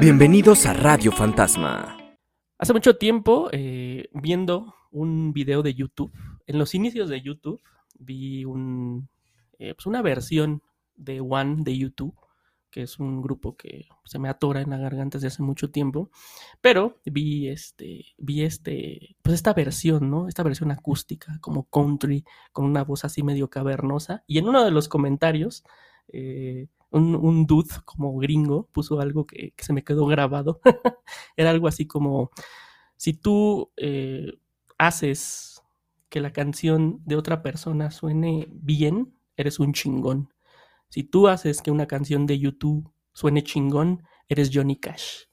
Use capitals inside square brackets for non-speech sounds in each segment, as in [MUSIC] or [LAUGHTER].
Bienvenidos a Radio Fantasma. Hace mucho tiempo, eh, viendo un video de YouTube, en los inicios de YouTube, vi un, eh, pues una versión de One de YouTube, que es un grupo que se me atora en la garganta desde hace mucho tiempo, pero vi este, vi este, pues esta versión, ¿no? Esta versión acústica, como country, con una voz así medio cavernosa, y en uno de los comentarios, eh, un, dude como gringo puso algo que, se me quedó grabado. [LAUGHS] Era algo así como, si tú eh, haces que la canción de otra persona suene bien, eres un chingón. Si tú haces que una canción de YouTube suene chingón, eres Johnny Cash.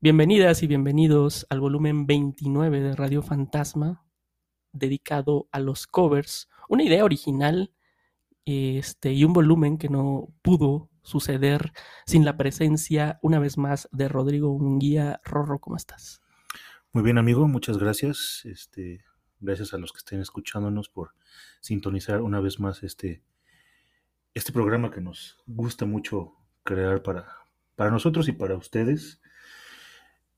Bienvenidas y bienvenidos al volumen 29 de Radio Fantasma, dedicado a los covers. Una idea original este, y un volumen que no pudo suceder sin la presencia, una vez más, de Rodrigo Unguía. Rorro, ¿cómo estás? Muy bien, amigo, muchas gracias. Este, gracias a los que estén escuchándonos por sintonizar una vez más este, este programa que nos gusta mucho crear para, para nosotros y para ustedes.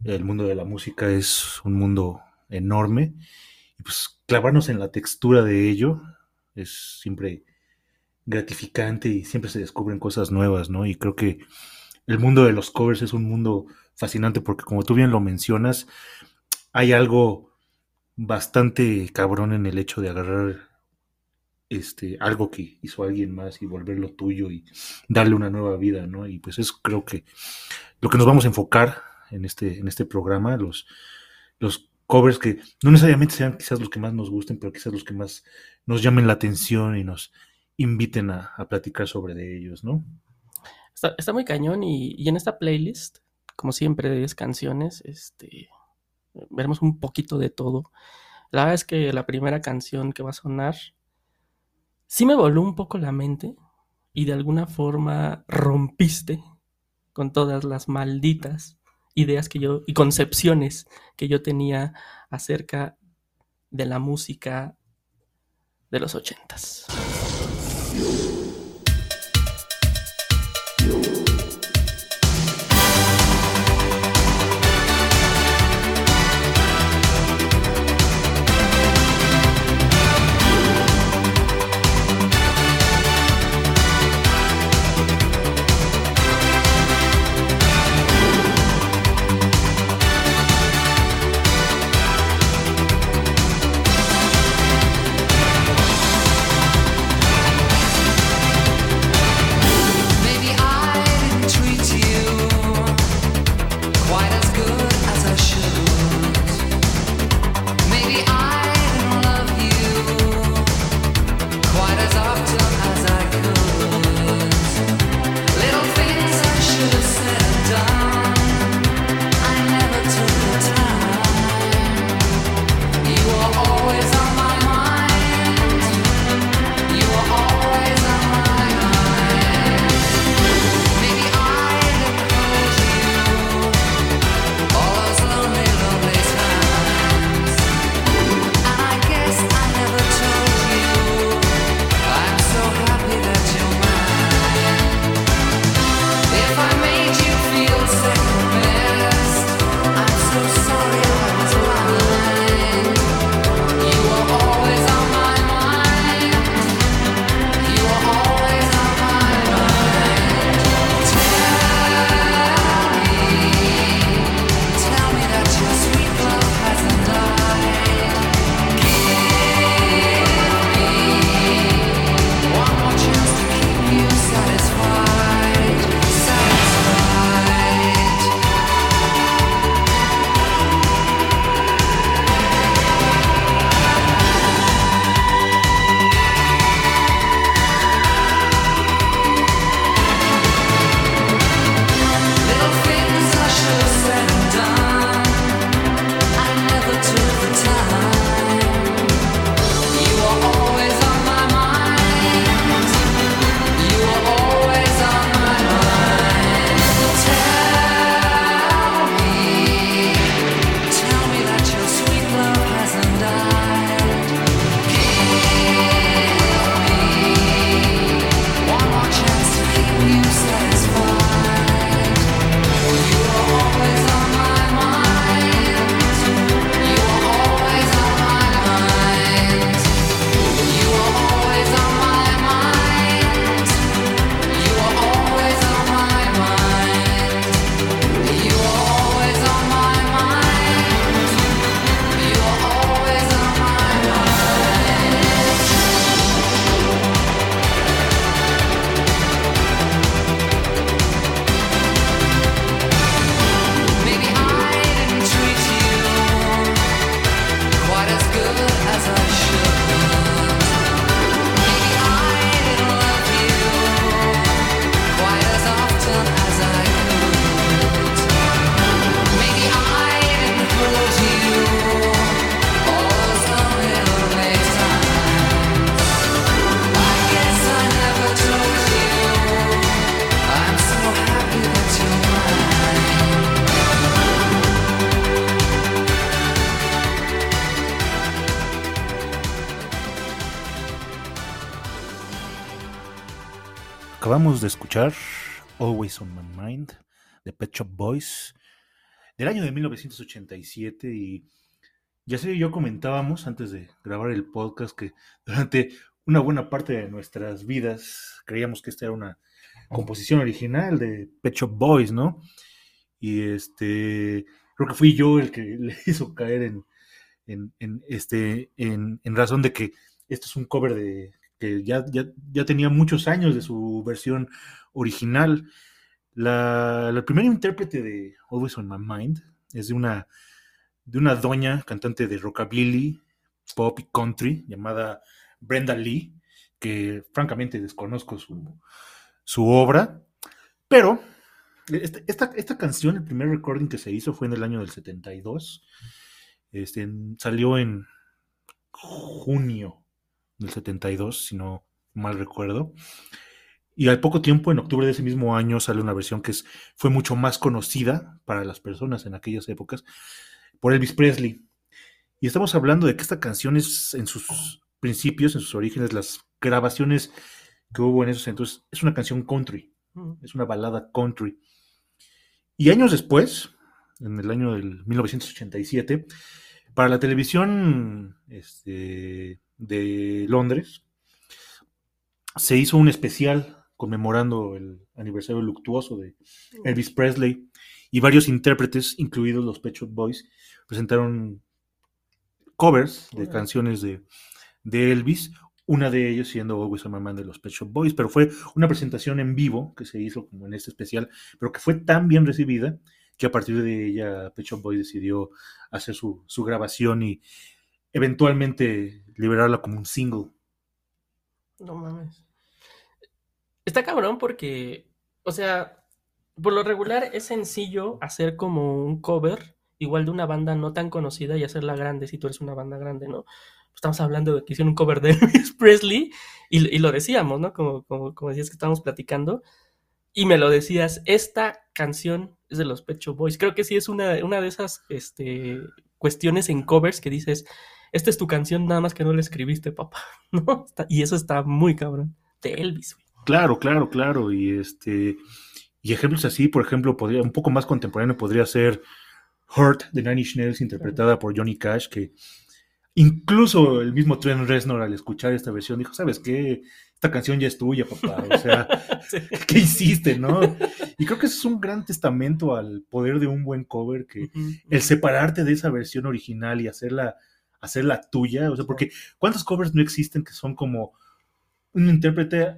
El mundo de la música es un mundo enorme y pues clavarnos en la textura de ello es siempre gratificante y siempre se descubren cosas nuevas, ¿no? Y creo que el mundo de los covers es un mundo fascinante porque como tú bien lo mencionas, hay algo bastante cabrón en el hecho de agarrar este algo que hizo alguien más y volverlo tuyo y darle una nueva vida, ¿no? Y pues es creo que lo que nos vamos a enfocar en este en este programa, los los covers que no necesariamente sean quizás los que más nos gusten, pero quizás los que más nos llamen la atención y nos inviten a, platicar sobre ellos, ¿no? Está, muy cañón y, en esta playlist, como siempre, de 10 canciones, este, veremos un poquito de todo. La verdad es que la primera canción que va a sonar sí me voló un poco la mente y de alguna forma rompiste con todas las malditas ideas que yo y concepciones que yo tenía acerca de la música de los ochentas. you. Always on My Mind de Pet Shop Boys del año de 1987 y ya sé, yo comentábamos antes de grabar el podcast que durante una buena parte de nuestras vidas creíamos que esta era una composición original de Pet Shop Boys, ¿no? Y este, creo que fui yo el que [LAUGHS] le hizo caer en, en, en, este, en, en razón de que esto es un cover de que ya, ya, ya tenía muchos años de su versión original. La, la primera intérprete de Always on My Mind es de una, de una doña cantante de rockabilly, pop y country llamada Brenda Lee, que francamente desconozco su, su obra, pero esta, esta, canción, el primer recording que se hizo fue en el año del 72, este, salió en junio del 72, si no mal recuerdo. Y al poco tiempo, en octubre de ese mismo año, sale una versión que es, fue mucho más conocida para las personas en aquellas épocas por Elvis Presley. Y estamos hablando de que esta canción es en sus principios, en sus orígenes, las grabaciones que hubo en esos entonces, es una canción country, Mm. es una balada country. Y años después, en el año del 1987, para la televisión este, de Londres, se hizo un especial conmemorando el aniversario luctuoso de Elvis Presley y varios intérpretes, incluidos los Pet Shop Boys, presentaron covers de canciones de, de Elvis, una de ellos siendo Always My Mind de los Pet Shop Boys, pero fue una presentación en vivo que se hizo como en este especial, pero que fue tan bien recibida que a partir de ella Pet Shop Boys decidió hacer su, su grabación y eventualmente liberarla como un single. No mames. Está cabrón porque, o sea, por lo regular es sencillo hacer como un cover, igual de una banda no tan conocida y hacerla grande si tú eres una banda grande, ¿no? Estamos hablando de que hicieron un cover de [LAUGHS] Elvis Presley y, lo decíamos, ¿no? Como, como, como decías que estábamos platicando. Y me lo decías, esta canción es de los Pet Shop Boys. Creo que sí es una, de esas este, cuestiones en covers que dices, esta es tu canción, nada más que no la escribiste, papá, [LAUGHS] ¿no? Y eso está muy cabrón. De Elvis, güey. Claro, claro, claro. Y este. Y ejemplos así, por ejemplo, podría, un poco más contemporáneo podría ser Hurt de Nine Inch Nails, interpretada por Johnny Cash, que incluso el mismo Trent Reznor al escuchar esta versión dijo, ¿sabes qué? Esta canción ya es tuya, papá. O sea, [LAUGHS] Sí. [LAUGHS] ¿qué hiciste, no? Y creo que eso es un gran testamento al poder de un buen cover, que el separarte de esa versión original y hacerla, hacerla tuya, o sea, porque ¿cuántos covers no existen que son como un intérprete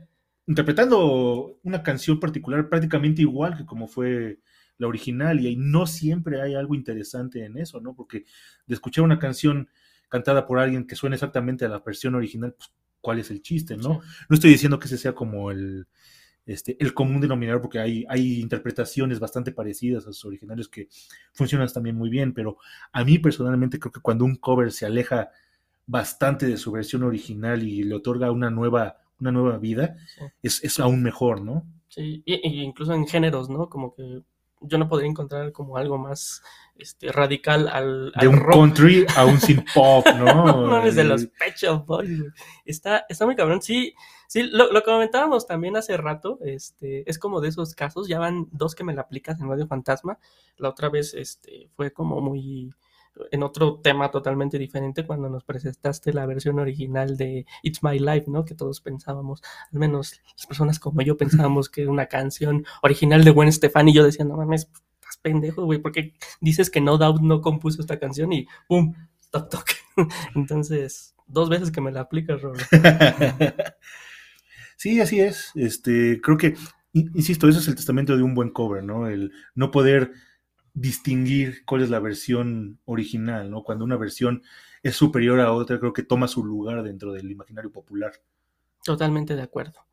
interpretando una canción particular prácticamente igual que como fue la original y ahí no siempre hay algo interesante en eso, ¿no? Porque de escuchar una canción cantada por alguien que suena exactamente a la versión original, pues cuál es el chiste, ¿no? No estoy diciendo que ese sea como el, este, el común denominador, porque hay, hay interpretaciones bastante parecidas a sus originales que funcionan también muy bien, pero a mí personalmente creo que cuando un cover se aleja bastante de su versión original y le otorga una nueva, una nueva vida, Sí. es, es aún mejor, ¿no? Sí, y, y incluso en géneros, ¿no? Como que yo no podría encontrar como algo más este, radical al, De un rock. country a un synth [LAUGHS] pop, ¿no? No mames, de los Y- Pet Boys. Está, está muy cabrón. Sí, sí, lo, lo comentábamos también hace rato. Este, es como de esos casos. Ya van dos que me la aplicas en Radio Fantasma. La otra vez, este, fue como muy en otro tema totalmente diferente cuando nos presentaste la versión original de It's My Life, ¿no? Que todos pensábamos, al menos las personas como yo pensábamos que era una canción original de Gwen Stefani y yo decía, no mames, estás pendejo, güey, porque dices que No Doubt no compuso esta canción y ¡pum! Toc, toc. [LAUGHS] Entonces, dos veces que me la aplicas, Rolo. [LAUGHS] Sí, así es. Este, creo que, in- insisto, ese es el testamento de un buen cover, ¿no? El no poder distinguir cuál es la versión original, ¿no? Cuando una versión es superior a otra, creo que toma su lugar dentro del imaginario popular. Totalmente de acuerdo.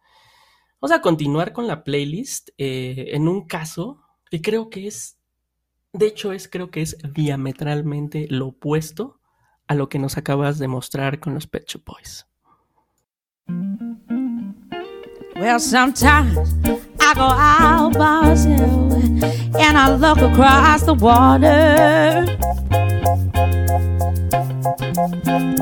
Vamos a continuar con la playlist eh, en un caso que creo que es, de hecho es, creo que es diametralmente lo opuesto a lo que nos acabas de mostrar con los Pet Shop Boys. Well, sometimes I go out by I look across the water.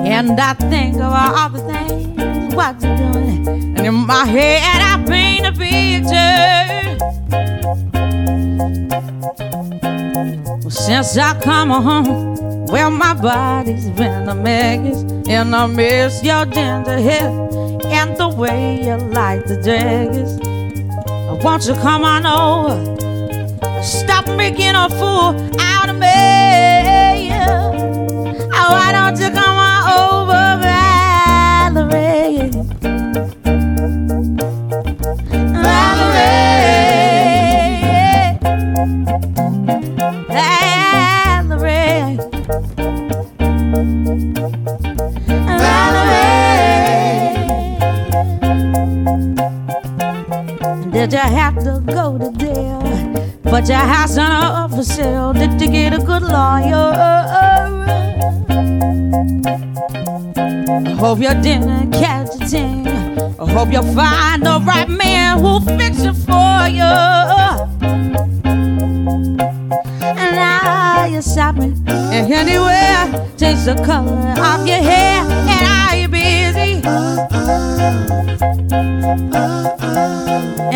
And I think of all the things what you're doing. And in my head, I paint a picture. Well, since I come home, well, my body's been a mess. And I miss your ginger hair and the way you like the daggers. Won't you come on over? Stop making a fool out of me. Oh, why don't you come on over, Valerie? Valerie. Valerie. Valerie. Did you have But your house on up for sale. Did you get a good lawyer? I hope you didn't catch a thing. I hope you find the right man who'll fix it for you. And now you're shopping and anywhere. Change the color of your hair. And are you busy?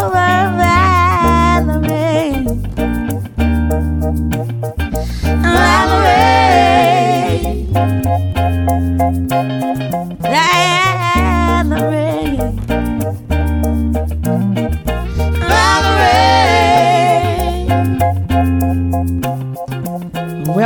over,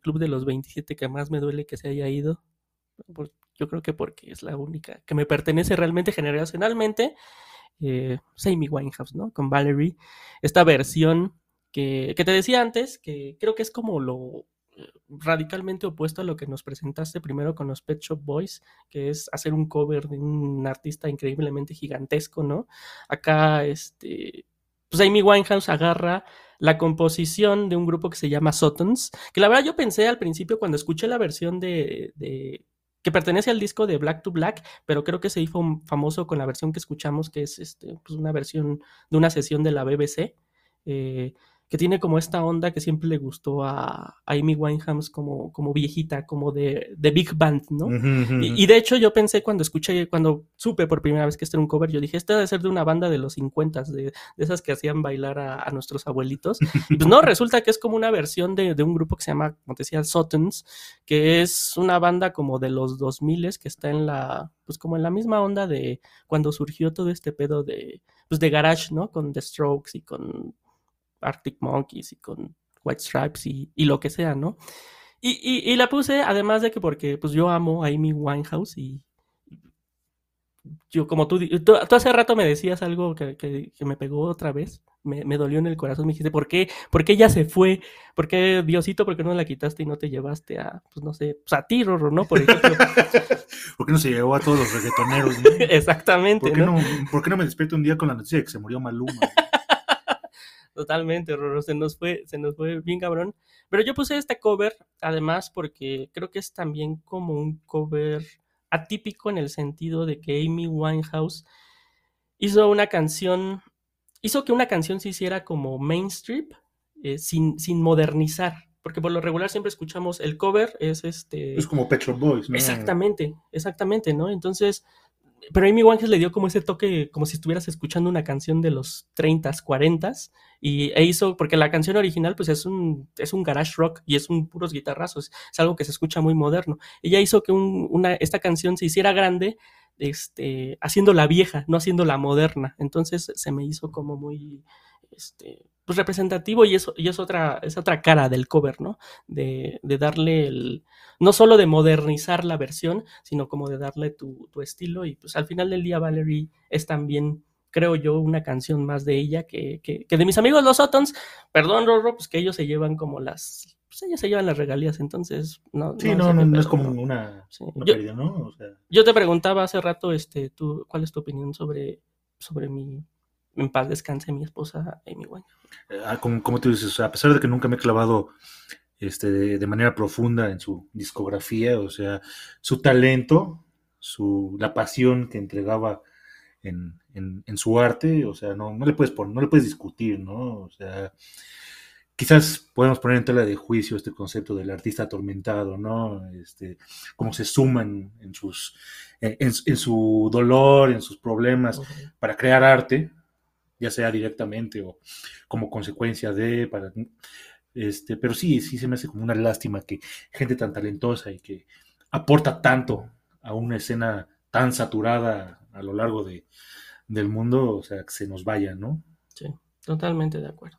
Club de los 27 que más me duele que se haya ido. Yo creo que porque es la única que me pertenece realmente generacionalmente. Eh, es Amy Winehouse, ¿no? Con Valerie. Esta versión que, que te decía antes, que creo que es como lo eh, radicalmente opuesto a lo que nos presentaste primero con los Pet Shop Boys, que es hacer un cover de un artista increíblemente gigantesco, ¿no? Acá, este, pues Amy Winehouse agarra la composición de un grupo que se llama Sotons, que la verdad yo pensé al principio cuando escuché la versión de, de- que pertenece al disco de Black to Black, pero creo que se hizo famoso con la versión que escuchamos, que es este, pues una versión de una sesión de la BBC, eh, que tiene como esta onda que siempre le gustó a, a Amy Winehouse como, como viejita, como de, de big band, ¿no? Y, y de hecho yo pensé cuando escuché, cuando supe por primera vez que este era un cover, yo dije, este debe ser de una banda de los 50, de, de esas que hacían bailar a, a nuestros abuelitos. Y pues no, [LAUGHS] resulta que es como una versión de, de un grupo que se llama, como te decía, Sotons, que es una banda como de los 2000 que está en la, pues como en la misma onda de cuando surgió todo este pedo de, pues de garage, ¿no? Con The Strokes y con Arctic Monkeys y con White Stripes y, y lo que sea, ¿no? Y, y- y la puse, además de que porque pues yo amo a Amy Winehouse y yo como tú, tú, tú hace rato me decías algo que, que- que me pegó otra vez, me, me dolió en el corazón, me dijiste, ¿por qué, ¿por qué ella se fue? ¿Por qué, Diosito, por qué no la quitaste y no te llevaste a, pues no sé, pues a ti, Rorro, ¿no? Por ejemplo. [LAUGHS] ¿Por qué no se llevó a todos los reggaetoneros? no? [LAUGHS] Exactamente, ¿Por qué, ¿no? no, ¿Por qué no me despierto un día con la noticia de que se murió Maluma? Totalmente, Rorro, se nos fue, se nos fue bien cabrón. Pero yo puse este cover, además, porque creo que es también como un cover atípico en el sentido de que Amy Winehouse hizo una canción, hizo que una canción se hiciera como mainstream, eh, sin, sin modernizar. Porque por lo regular siempre escuchamos el cover, es este. Es como Pet Shop Boys, ¿no? Exactamente, exactamente, ¿no? Entonces, pero Amy Winehouse le dio como ese toque, como si estuvieras escuchando una canción de los 30s, 40s, y e hizo, porque la canción original pues es un, es un garage rock y es un puros guitarrazos, es algo que se escucha muy moderno. Ella hizo que un- una, esta canción se hiciera grande, este, haciéndola vieja, no haciéndola moderna. Entonces se me hizo como muy, este, pues representativo y eso, y es otra, es otra cara del cover, ¿no? De, de darle el, no solo de modernizar la versión, sino como de darle tu, tu estilo. Y pues al final del día, Valerie es también, creo yo, una canción más de ella que, que, que de mis amigos los Sotons. Perdón, Rorro, pues que ellos se llevan como las. Pues ellos se llevan las regalías, entonces. No, Sí, no, no, no pedo, es como ¿no? una, Sí. una Yo, pérdida, ¿no? O sea, yo te preguntaba hace rato, este, tú, ¿cuál es tu opinión sobre, sobre mi. En paz descanse mi esposa Amy Winehouse? ah, como, como tú dices, a pesar de que nunca me he clavado este, de, de manera profunda en su discografía, o sea, su talento, su, la pasión que entregaba en, en- en su arte, o sea, no, no le puedes poner, no le puedes discutir, ¿no? O sea, quizás podemos poner en tela de juicio este concepto del artista atormentado, ¿no? Este, cómo se suman en sus, en, en- en su dolor, en sus problemas, para crear arte, ya sea directamente o como consecuencia de, para, este, pero sí, sí se me hace como una lástima que gente tan talentosa y que aporta tanto a una escena tan saturada a lo largo de, del mundo, o sea, que se nos vaya, ¿no? Sí, totalmente de acuerdo.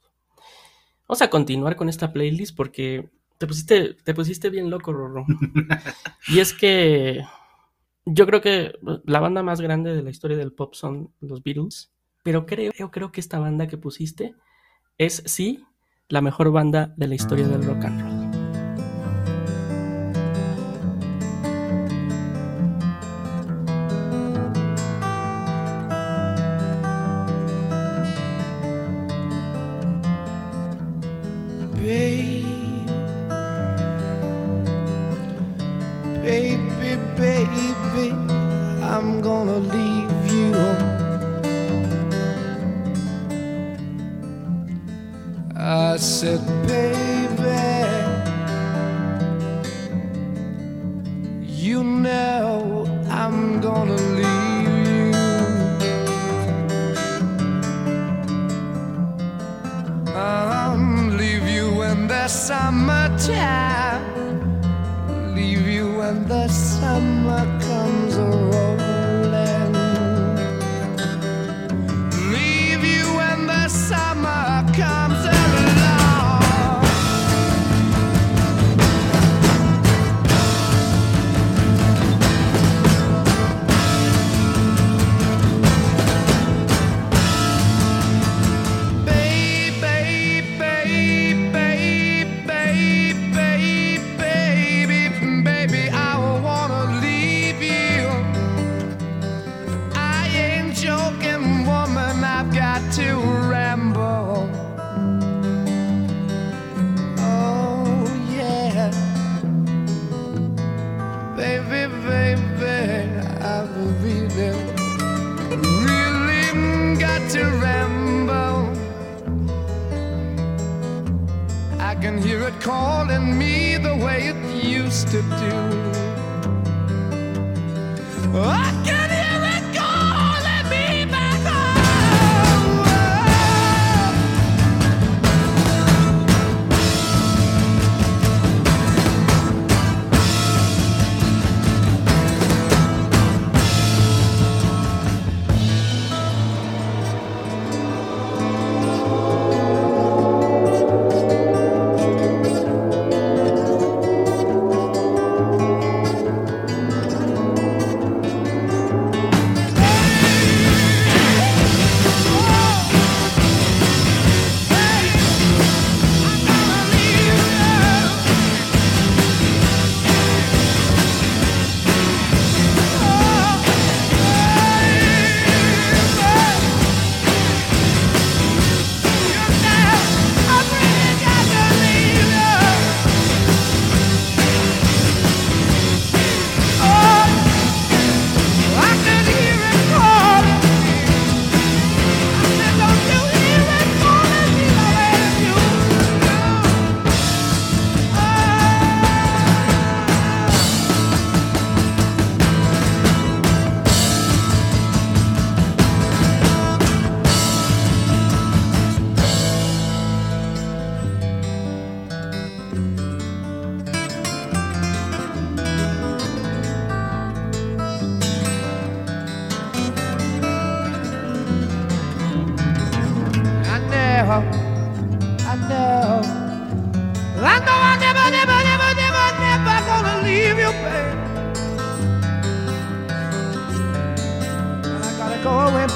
Vamos a continuar con esta playlist porque te pusiste, te pusiste bien loco, Rorro. [LAUGHS] Y es que yo creo que la banda más grande de la historia del pop son los Beatles, pero creo, creo, creo que esta banda que pusiste es, sí, la mejor banda de la historia del rock and roll.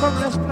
from this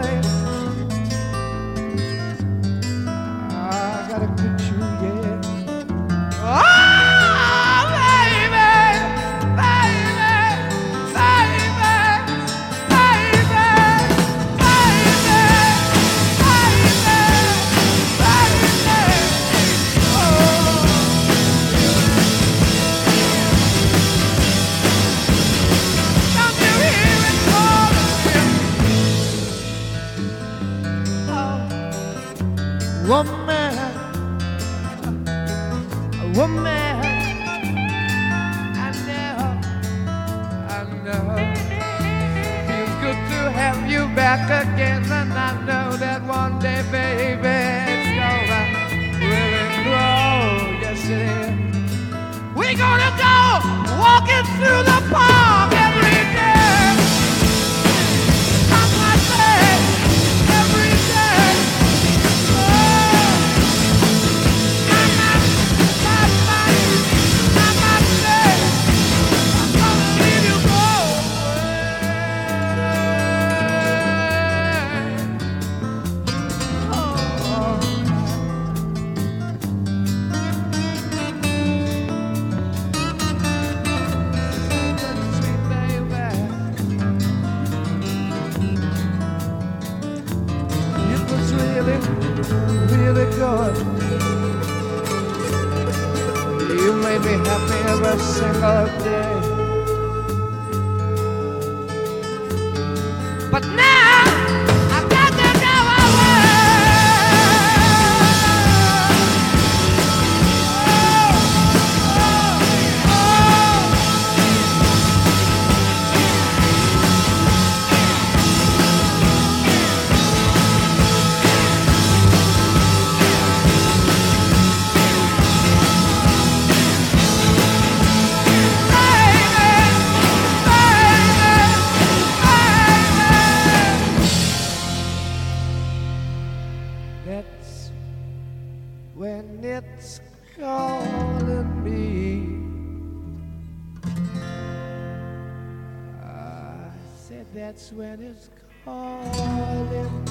that's when it's calling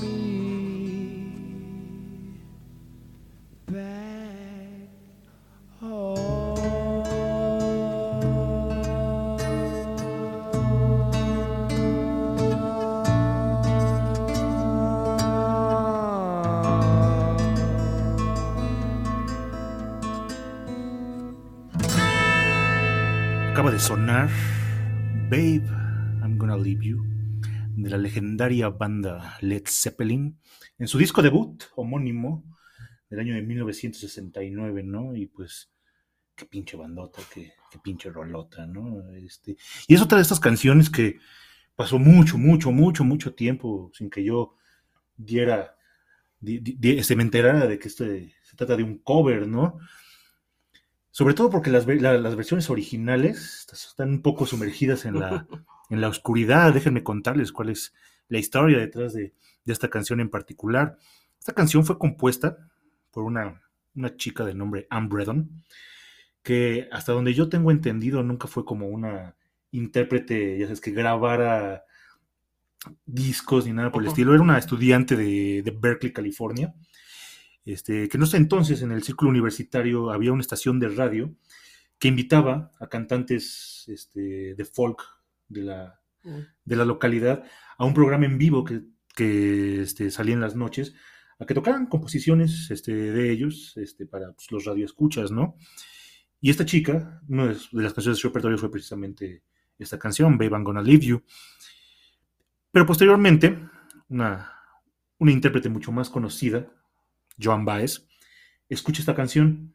me back home. Acaba de sonar Babe Believe de la legendaria banda Led Zeppelin en su disco debut homónimo del año de 1969, ¿no? Y pues qué pinche bandota, qué, pinche rolota, ¿no? Este, y es otra de estas canciones que pasó mucho, mucho, mucho, mucho tiempo sin que yo diera, se me enterara de que esto se trata de un cover, ¿no? Sobre todo porque las, las versiones originales están un poco sumergidas en la [LAUGHS] en la oscuridad. Déjenme contarles cuál es la historia detrás de, de esta canción en particular. Esta canción fue compuesta por una, una chica de nombre Anne Bredon, que hasta donde yo tengo entendido nunca fue como una intérprete, ya sabes, que grabara discos ni nada por el estilo. Era una estudiante de, de Berkeley, California. Este, que no sé entonces en el círculo universitario había una estación de radio que invitaba a cantantes este, de folk de la, de la localidad a un programa en vivo que, que este, salía en las noches a que tocaran composiciones este, de ellos este, para pues, los radioescuchas, ¿no? Y esta chica, una de las canciones de su repertorio fue precisamente esta canción, Babe, I'm Gonna Leave You. Pero posteriormente, una, una intérprete mucho más conocida, Joan Baez, escucha esta canción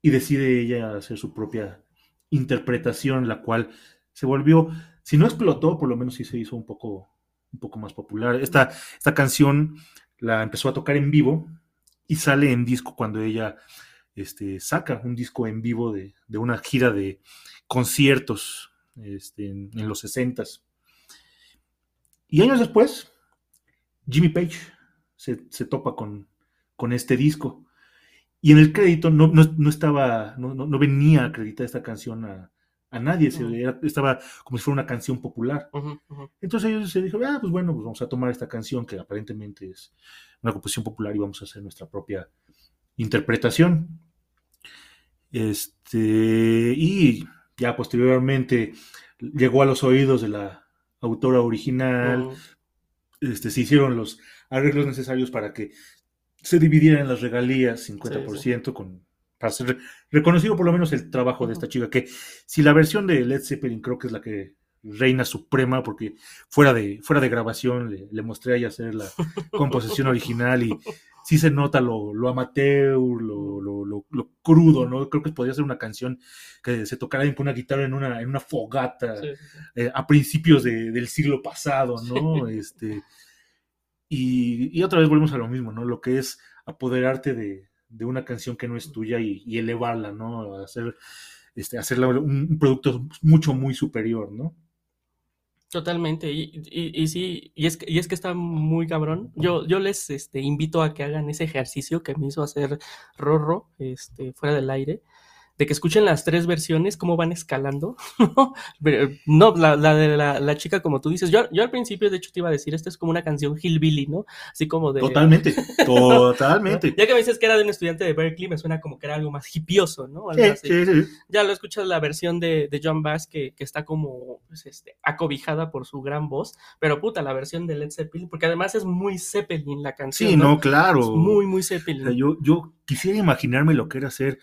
y decide ella hacer su propia interpretación, la cual se volvió, si no explotó, por lo menos sí se hizo un poco, un poco más popular. Esta, esta canción la empezó a tocar en vivo y sale en disco cuando ella este, saca un disco en vivo de, de una gira de conciertos este, en, los 60 Y años después, Jimmy Page se, se topa con, con este disco. Y en el crédito no, no, estaba, no, no, no venía acreditada esta canción a, a nadie, se, era- estaba como si fuera una canción popular. Entonces ellos se dijeron, ah, pues bueno, pues vamos a tomar esta canción que aparentemente es una composición popular y vamos a hacer nuestra propia interpretación. Este, y ya posteriormente llegó a los oídos de la autora original, este, se hicieron los arreglos necesarios para que se dividieran las regalías 50% con para ser reconocido por lo menos el trabajo de esta chica, que si la versión de Led Zeppelin creo que es la que reina suprema, porque fuera de, fuera de grabación le, le mostré a ella hacer la [LAUGHS] composición original y sí se nota lo, lo amateur, lo, lo, lo- crudo, ¿no? Creo que podría ser una canción que se tocara con una guitarra en una, en una fogata Sí, sí, sí. eh, a principios de- del siglo pasado, ¿no? [LAUGHS] Este, y, y otra vez volvemos a lo mismo, ¿no? Lo que es apoderarte de, de una canción que no es tuya y, elevarla, ¿no? Hacer, este, hacerla un, producto mucho, muy superior, ¿no? Totalmente, y, y, y sí, y es, que, y es que está muy cabrón. Yo, yo les este, invito a que hagan ese ejercicio que me hizo hacer Rorro este, fuera del aire, de que escuchen las tres versiones, cómo van escalando. [LAUGHS] No, la, la de la, la chica, como tú dices, yo, yo al principio, de hecho, te iba a decir, esta es como una canción hillbilly, ¿no? Así como de... Totalmente, [LAUGHS] totalmente. Ya que me dices que era de un estudiante de Berkeley, me suena como que era algo más hipioso, ¿no? Algo Sí, así sí, sí. ya lo escuchas la versión de, de John Bass que, que está como pues, este, acobijada por su gran voz, pero puta, la versión de Led Zeppelin, porque además es muy Zeppelin la canción. Sí, no, claro. Es muy, muy O Zeppelin. sea, yo, yo quisiera imaginarme lo que era ser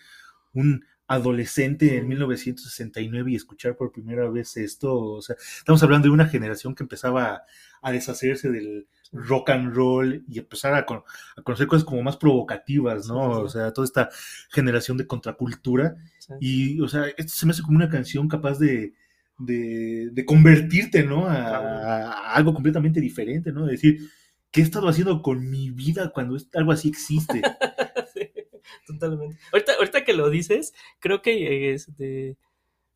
un adolescente en 1969 y escuchar por primera vez esto. O sea, estamos hablando de una generación que empezaba a, deshacerse del rock and roll y empezar a, con- a conocer cosas como más provocativas, ¿no? Sí, sí, sí. O sea, toda esta generación de contracultura. Sí. Y, o sea, esto se me hace como una canción capaz de, de, de convertirte, ¿no? A, Claro. a algo completamente diferente, ¿no? De decir, ¿qué he estado haciendo con mi vida cuando algo así existe? [LAUGHS] [LAUGHS] Totalmente. Ahorita, ahorita que lo dices, creo que este.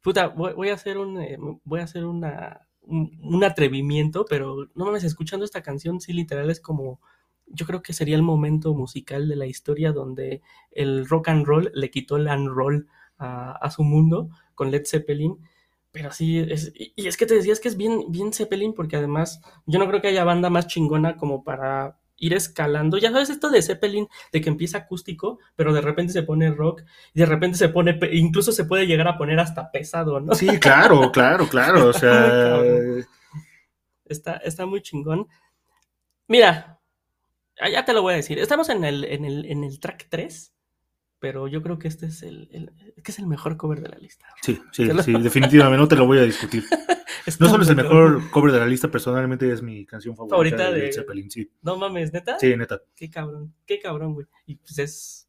Puta, voy, a hacer un. eh, voy a hacer una. Un, un atrevimiento, pero no mames, escuchando esta canción, sí, literal es como. Yo creo que sería el momento musical de la historia donde el rock and roll le quitó el and roll a, a su mundo con Led Zeppelin. Pero sí, es, y, y es que te decías que es bien, bien Zeppelin, porque además yo no creo que haya banda más chingona como para ir escalando. Ya sabes, esto de Zeppelin, de que empieza acústico, pero de repente se pone rock, y de repente se pone, incluso se puede llegar a poner hasta pesado, ¿no? Sí, claro, claro, claro. O [LAUGHS] sea. Está, está muy chingón. Mira, ah, ya te lo voy a decir. Estamos en el, en el, en el track 3, pero yo creo que este es el, que es el mejor cover de la lista. Sí, [LAUGHS] sí, sí, definitivamente, no te lo voy a discutir. [LAUGHS] no solo es el mejor cover de la lista, personalmente es mi canción favorita, de, de Zeppelin, sí. No mames, ¿neta? Sí, neta. Qué cabrón, qué cabrón, güey. Y pues es,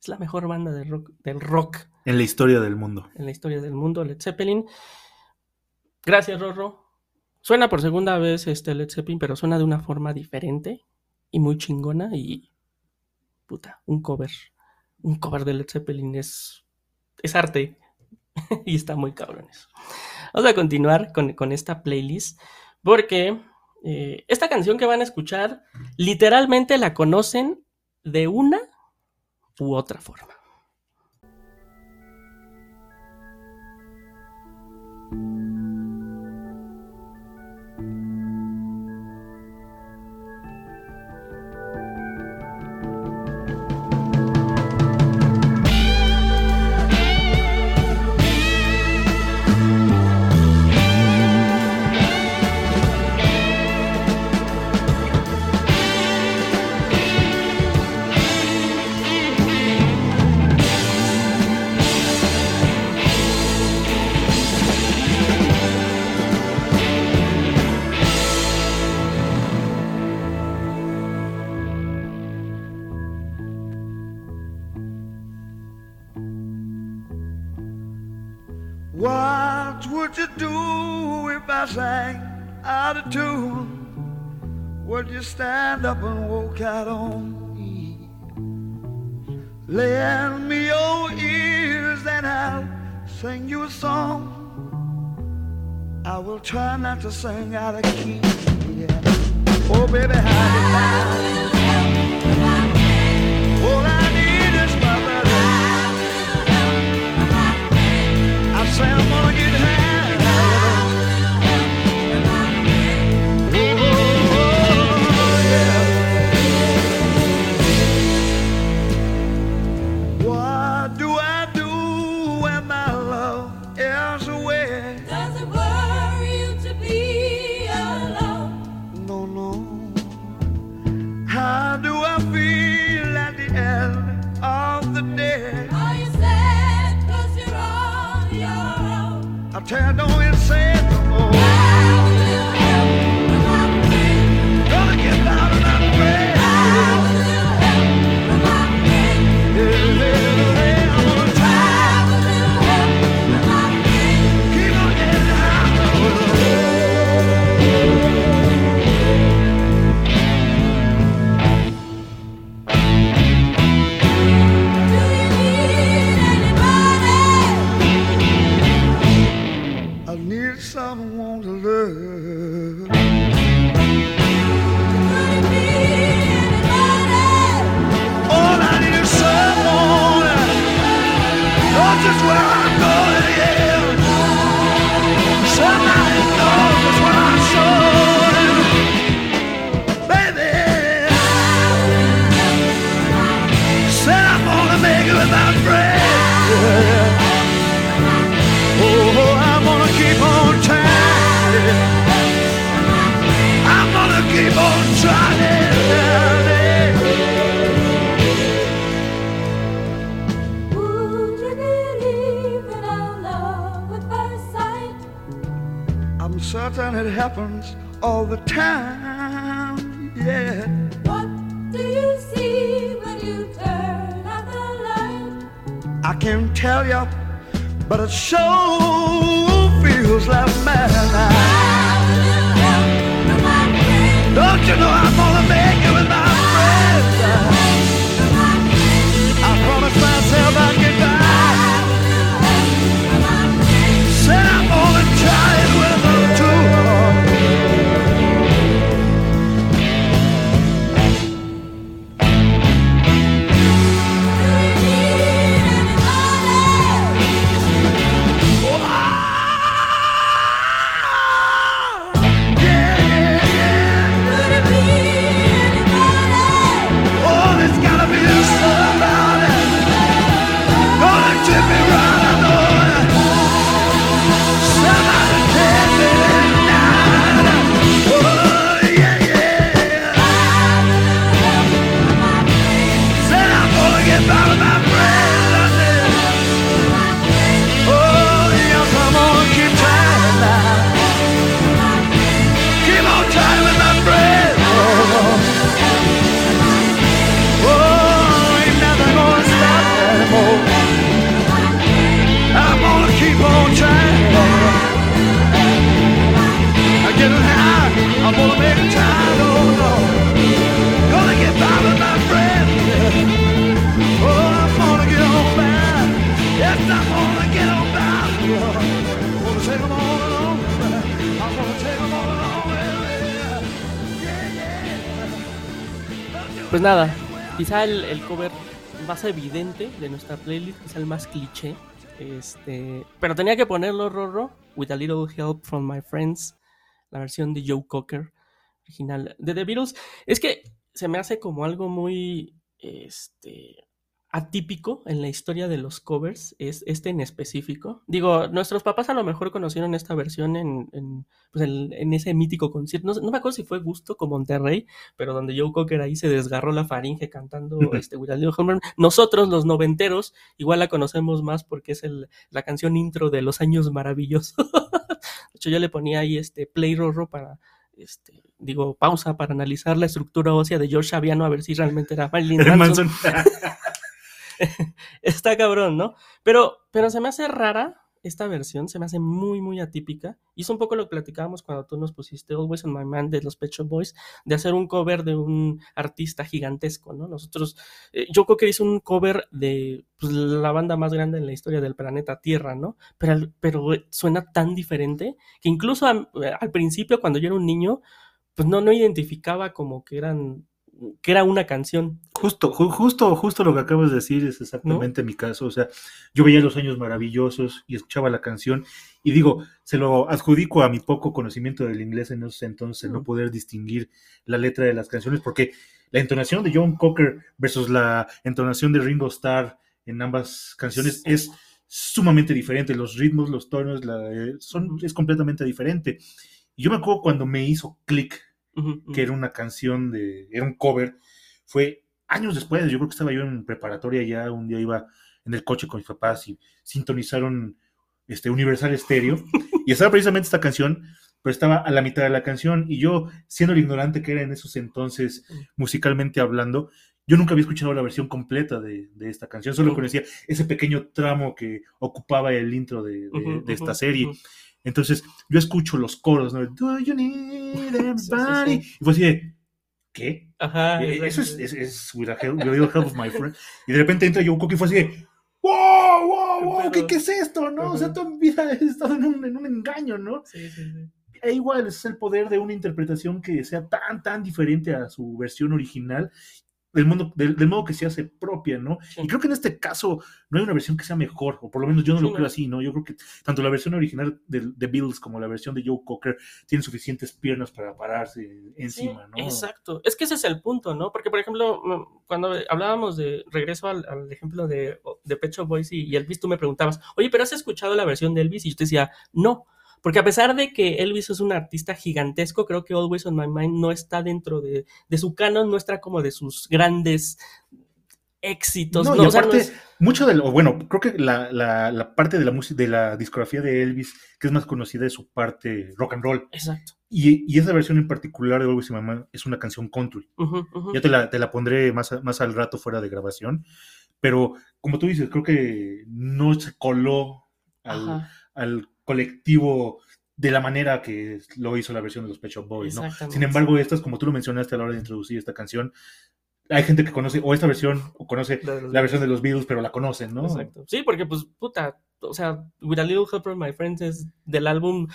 es la mejor banda de rock, del rock. En la historia del mundo. En la historia del mundo, Led Zeppelin. Gracias, Rorro. Suena por segunda vez este Led Zeppelin, pero suena de una forma diferente y muy chingona y... Puta, un cover un cover de Led Zeppelin es, es arte [LAUGHS] y está muy cabrón eso. Vamos a continuar con, con esta playlist porque eh, esta canción que van a escuchar literalmente la conocen de una u otra forma. sing out of Pues nada, quizá el, cover más evidente de nuestra playlist, quizá el más cliché. Este, pero tenía que ponerlo, Rorro, with a little help from my friends, la versión de Joe Cocker original de The Beatles. Es que se me hace como algo muy este, atípico en la historia de los covers, es este en específico. Digo, nuestros papás a lo mejor conocieron esta versión en, en, pues, en- en ese mítico concierto. No, me acuerdo si fue Gusto con Monterrey, pero donde Joe Cocker ahí se desgarró la faringe cantando este, Little Help from- Nosotros, los noventeros, igual la conocemos más porque es el, la canción intro de Los Años Maravillosos. [LAUGHS] de hecho, yo le ponía ahí este play rorro para, este, digo, pausa para analizar la estructura ósea de George Aviano a ver si realmente era Marilyn. [LAUGHS] Manson. [LAUGHS] [LAUGHS] Está cabrón, ¿no? Pero, pero se me hace rara esta versión, se me hace muy, muy atípica. Y es un poco lo que platicábamos cuando tú nos pusiste Always on My Mind de los Pet Shop Boys, de hacer un cover de un artista gigantesco, ¿no? Nosotros, eh, yo creo que hizo un cover de pues, la banda más grande en la historia del planeta Tierra, ¿no? Pero, pero suena tan diferente que incluso eh, al principio, cuando yo era un niño, pues no, no identificaba como que eran que era una canción. Justo, ju- justo, justo lo que acabas de decir es exactamente mi caso. O sea, yo veía los años maravillosos y escuchaba la canción y digo, se lo adjudico a mi poco conocimiento del inglés en esos entonces, no Mm. poder distinguir la letra de las canciones, porque la entonación de John Cocker versus la entonación de Ringo Starr en ambas canciones Sí. es sumamente diferente. Los ritmos, los tonos, la- eh, son, es completamente diferente. Y yo me acuerdo cuando me hizo clic Que era una canción de, era un cover, fue años después, yo creo que estaba yo en preparatoria ya, un día iba en el coche con mis papás y sintonizaron este Universal Stereo [LAUGHS] y estaba precisamente esta canción, pero estaba a la mitad de la canción y yo, siendo el ignorante que era en esos entonces, musicalmente hablando, yo nunca había escuchado la versión completa de, de esta canción, solo Ujú. conocía ese pequeño tramo que ocupaba el intro de, de- esta serie. Entonces, yo escucho los coros, ¿no? Do you need [LAUGHS] everybody? sí. Y fue así de, ¿qué? Ajá, Eso es, es, es with a help, help of my friend. Y de repente entra Joe Cocker y fue así de, ¡Wow, wow, wow! Pero- ¿Qué, qué es esto, no? O sea, toda mi vida he estado en un, en un engaño, ¿no? Sí, sí, sí. E igual es el poder de una interpretación que sea tan, tan diferente a su versión original, del, mundo, del, del modo que se hace propia, ¿no? Sí. Y creo que en este caso no hay una versión que sea mejor, o por lo menos yo no Sí, lo no. creo así, ¿no? Yo creo que tanto la versión original de, de Beatles como la versión de Joe Cocker tienen suficientes piernas para pararse encima, Sí, ¿no? Exacto. Es que ese es el punto, ¿no? Porque, por ejemplo, mm, cuando hablábamos de, regreso al, al ejemplo de, de Pet Shop Boys y, y Elvis, tú me preguntabas, oye, pero ¿has escuchado la versión de Elvis? Y yo te decía, no. Porque a pesar de que Elvis es un artista gigantesco, creo que Always on My Mind no está dentro de, de su canon, no está como de sus grandes éxitos. No, No, y o sea, no aparte, es- mucho de lo, bueno, creo que la, la, la parte de la música, de la discografía de Elvis, que es más conocida, es su parte rock and roll. Exacto. Y, y esa versión en particular de Always My Mind es una canción country. Ujú. Ya te la, te la pondré más, más al rato fuera de grabación. Pero como tú dices, creo que no se coló al, al colectivo de la manera que lo hizo la versión de los Pet Shop Boys, ¿no? Sin embargo, estas, como tú lo mencionaste a la hora de introducir esta canción, hay gente que conoce o esta versión o conoce La versión de los Beatles, pero la conocen, ¿no? Exacto. Sí, porque pues, puta, o sea, With a Little Help from My Friends es del álbum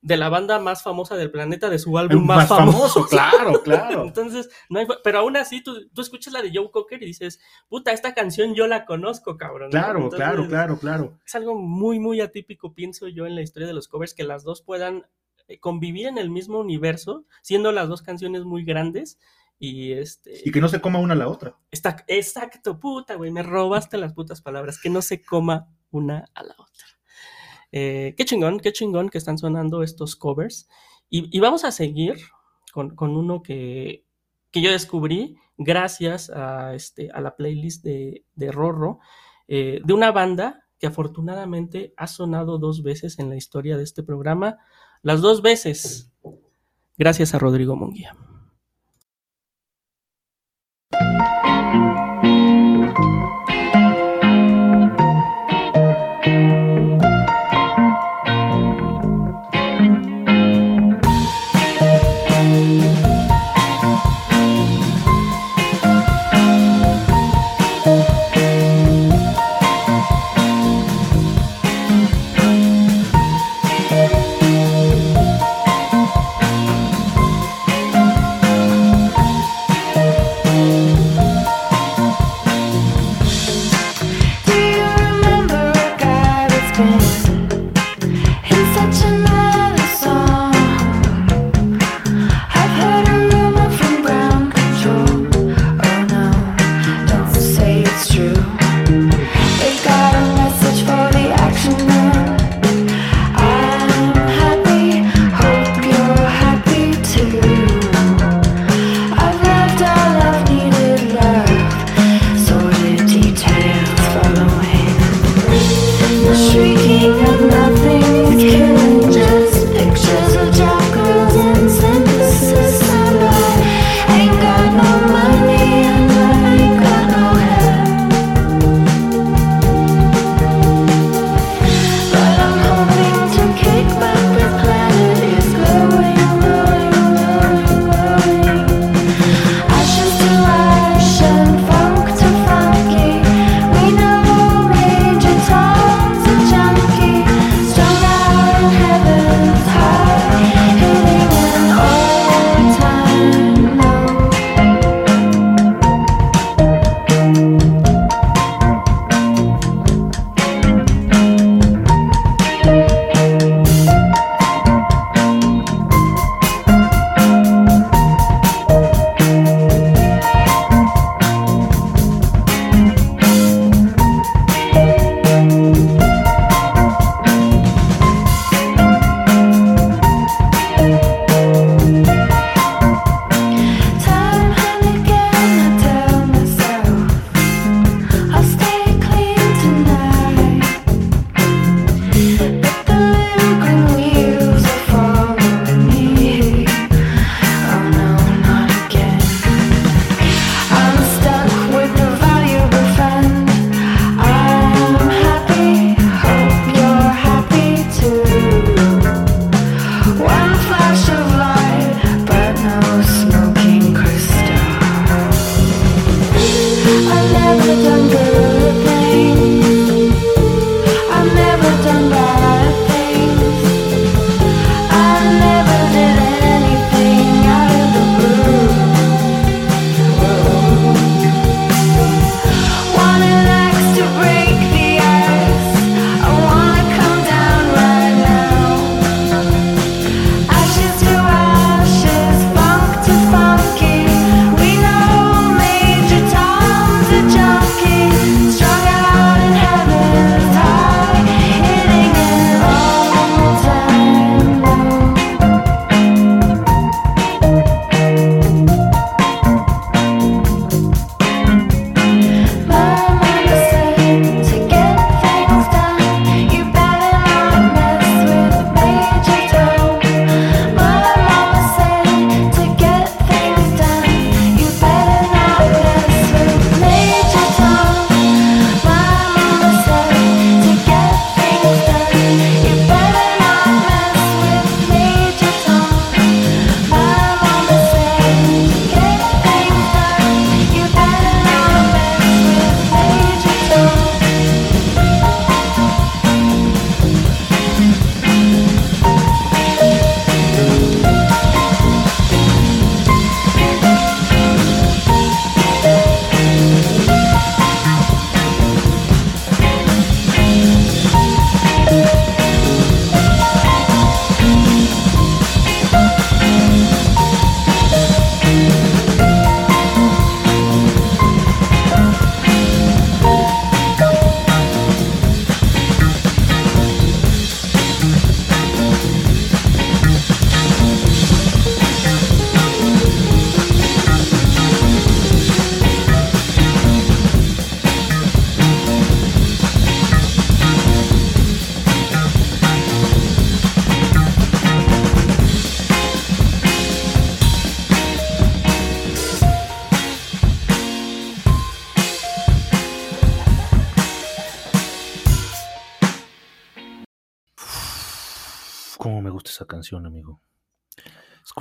de la banda más famosa del planeta, de su álbum más, famoso. claro, [LAUGHS] claro. Entonces, no hay, pero aún así, tú, tú escuchas la de Joe Cocker y dices, puta, esta canción yo la conozco, cabrón. Claro, Entonces, claro, claro, claro. Es algo muy, muy atípico, pienso yo, en la historia de los covers, que las dos puedan eh, convivir en el mismo universo, siendo las dos canciones muy grandes. Y este. Y que no se coma una a la otra. Está, exacto, puta, güey, me robaste las putas palabras, que no se coma una a la otra. Eh, qué chingón, qué chingón que están sonando estos covers. Y, vamos a seguir con, uno que, que yo descubrí gracias a, este, a la playlist de, de Rorro, eh, de una banda que afortunadamente ha sonado dos veces en la historia de este programa, las dos veces, gracias a Rodrigo Munguía.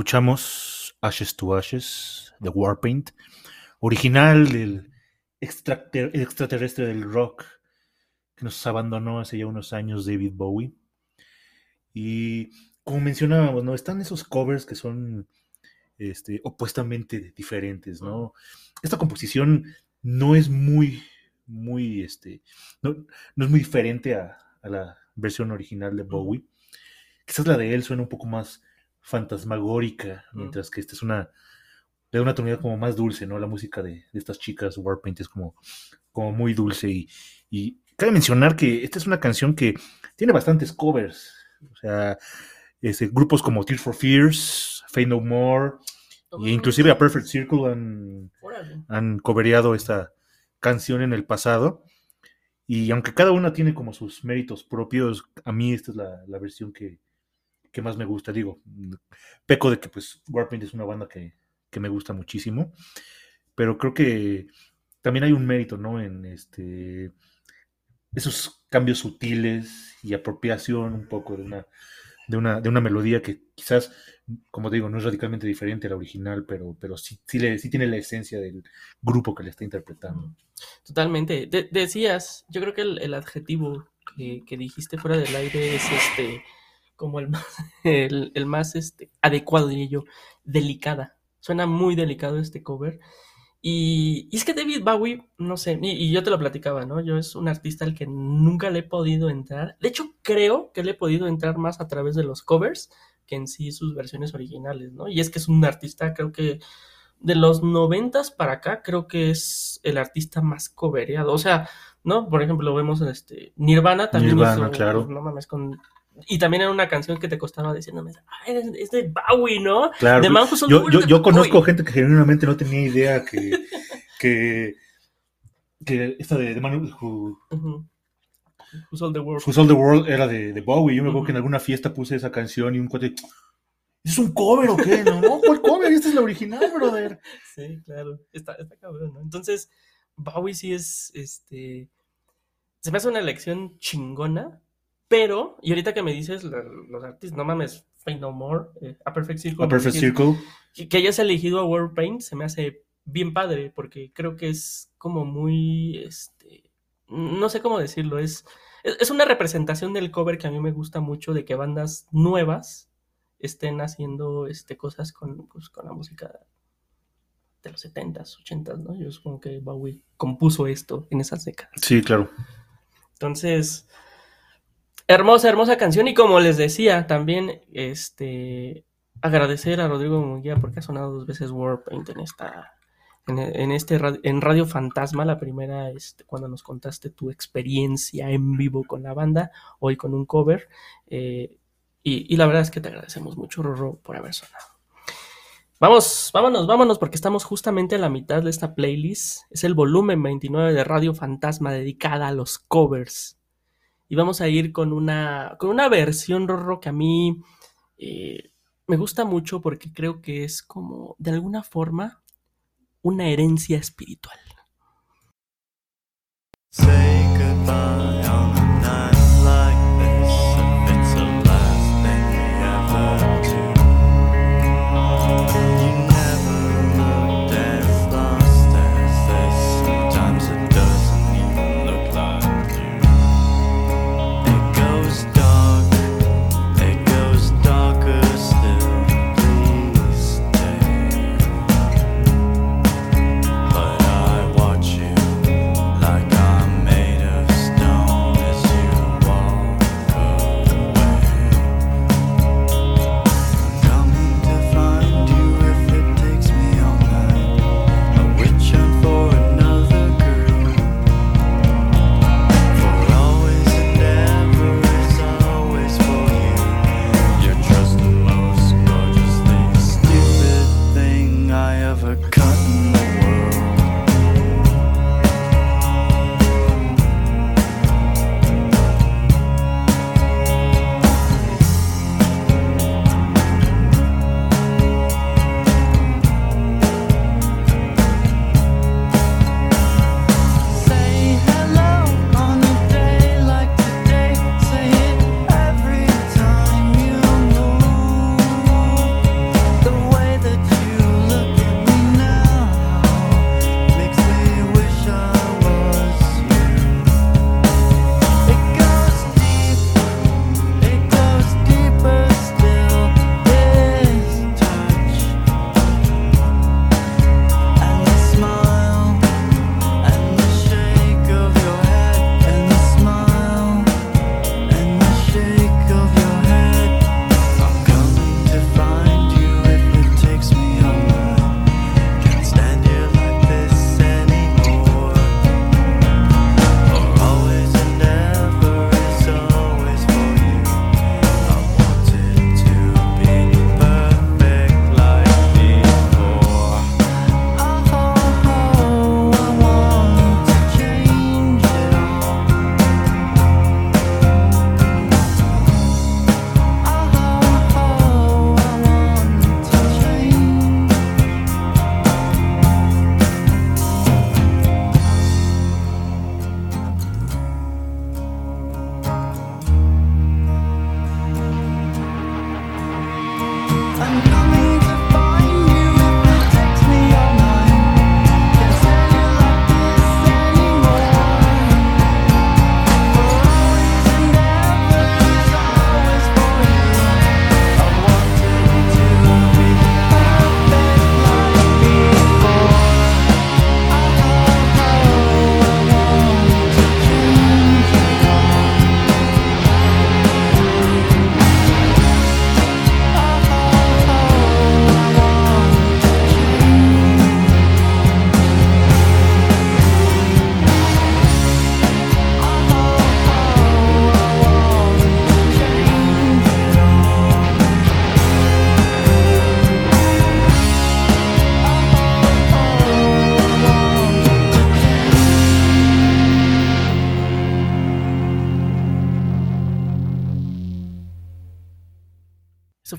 Escuchamos Ashes to Ashes de Warpaint, original del extrater- extraterrestre del rock que nos abandonó hace ya unos años David Bowie. Y como mencionábamos, ¿no? Están esos covers que son este, opuestamente diferentes, ¿no? Esta composición no es muy, muy, este, no, no es muy diferente a, a la versión original de Bowie. Quizás la de él suena un poco más fantasmagórica, mientras que esta es una, da una tonalidad como más dulce, ¿no? La música de, de estas chicas, Warpaint, es como, como muy dulce y, y cabe mencionar que esta es una canción que tiene bastantes covers, o sea, este, grupos como Tears for Fears, Fade No More, y inclusive a Perfect Circle han, han covereado esta canción en el pasado. Y aunque cada una tiene como sus méritos propios, a mí esta es la, la versión que, que más me gusta. Digo, peco de que pues Warpaint es una banda que, que me gusta muchísimo, pero creo que también hay un mérito, ¿no? En este esos cambios sutiles y apropiación un poco de una, de una, de una melodía que quizás, como te digo, no es radicalmente diferente a la original, pero, pero sí, sí, le- sí tiene la esencia del grupo que le está interpretando. Totalmente. De- decías, yo creo que el, adjetivo que dijiste fuera del aire es este, como el [LAUGHS] más, el, el más este, adecuado, diría yo, delicada. Suena muy delicado este cover. Y, y es que David Bowie, no sé, y, y yo te lo platicaba, ¿no? Yo es un artista al que nunca le he podido entrar. De hecho, creo que le he podido entrar más a través de los covers que en sí sus versiones originales, ¿no? Y es que es un artista, creo que de los noventas para acá, creo que es el artista más covereado. O sea, ¿no? Por ejemplo, vemos este Nirvana también Nirvana, hizo, claro. no mames, con y también era una canción que te costaba diciéndome, ah, es, es de Bowie, ¿no? Claro, The Man Who Sold the yo, World yo, de yo conozco Bowie. gente que genuinamente no tenía idea que, que, que esta de The Man Who, Ujú. Who Sold the World. Who Sold the World era de, de Bowie. Yo me acuerdo que en alguna fiesta puse esa canción y un cuate, ¿es un cover o qué? No, no, ¿cuál cover? Esta es la original, brother. Sí, claro. Está, está cabrón, ¿no? Entonces, Bowie sí es, este... Se me hace una elección chingona, pero, y ahorita que me dices los artistas, no mames, Fate No More, eh, A Perfect Circle, A Perfect Circle. que, que hayas elegido a Warpaint se me hace bien padre, porque creo que es como muy, este, no sé cómo decirlo, es, es, es una representación del cover que a mí me gusta mucho, de que bandas nuevas estén haciendo este, cosas con, pues, con la música de los 70s, 80s, ¿no? Yo supongo que Bowie compuso esto en esas décadas. Sí, claro. Entonces, hermosa, hermosa canción. Y como les decía, también este agradecer a Rodrigo Munguía porque ha sonado dos veces Warpaint en esta. En, este en Radio Fantasma, la primera este, cuando nos contaste tu experiencia en vivo con la banda, hoy con un cover. eh, y, y la verdad es que te agradecemos mucho, Rorro, por haber sonado. Vamos, vámonos, vámonos, porque estamos justamente a la mitad de esta playlist. Es el volumen 29 de Radio Fantasma dedicada a los covers. Y vamos a ir con una, con una versión, Rorro, que a mí eh, me gusta mucho porque creo que es como, de alguna forma, una herencia espiritual. Say goodbye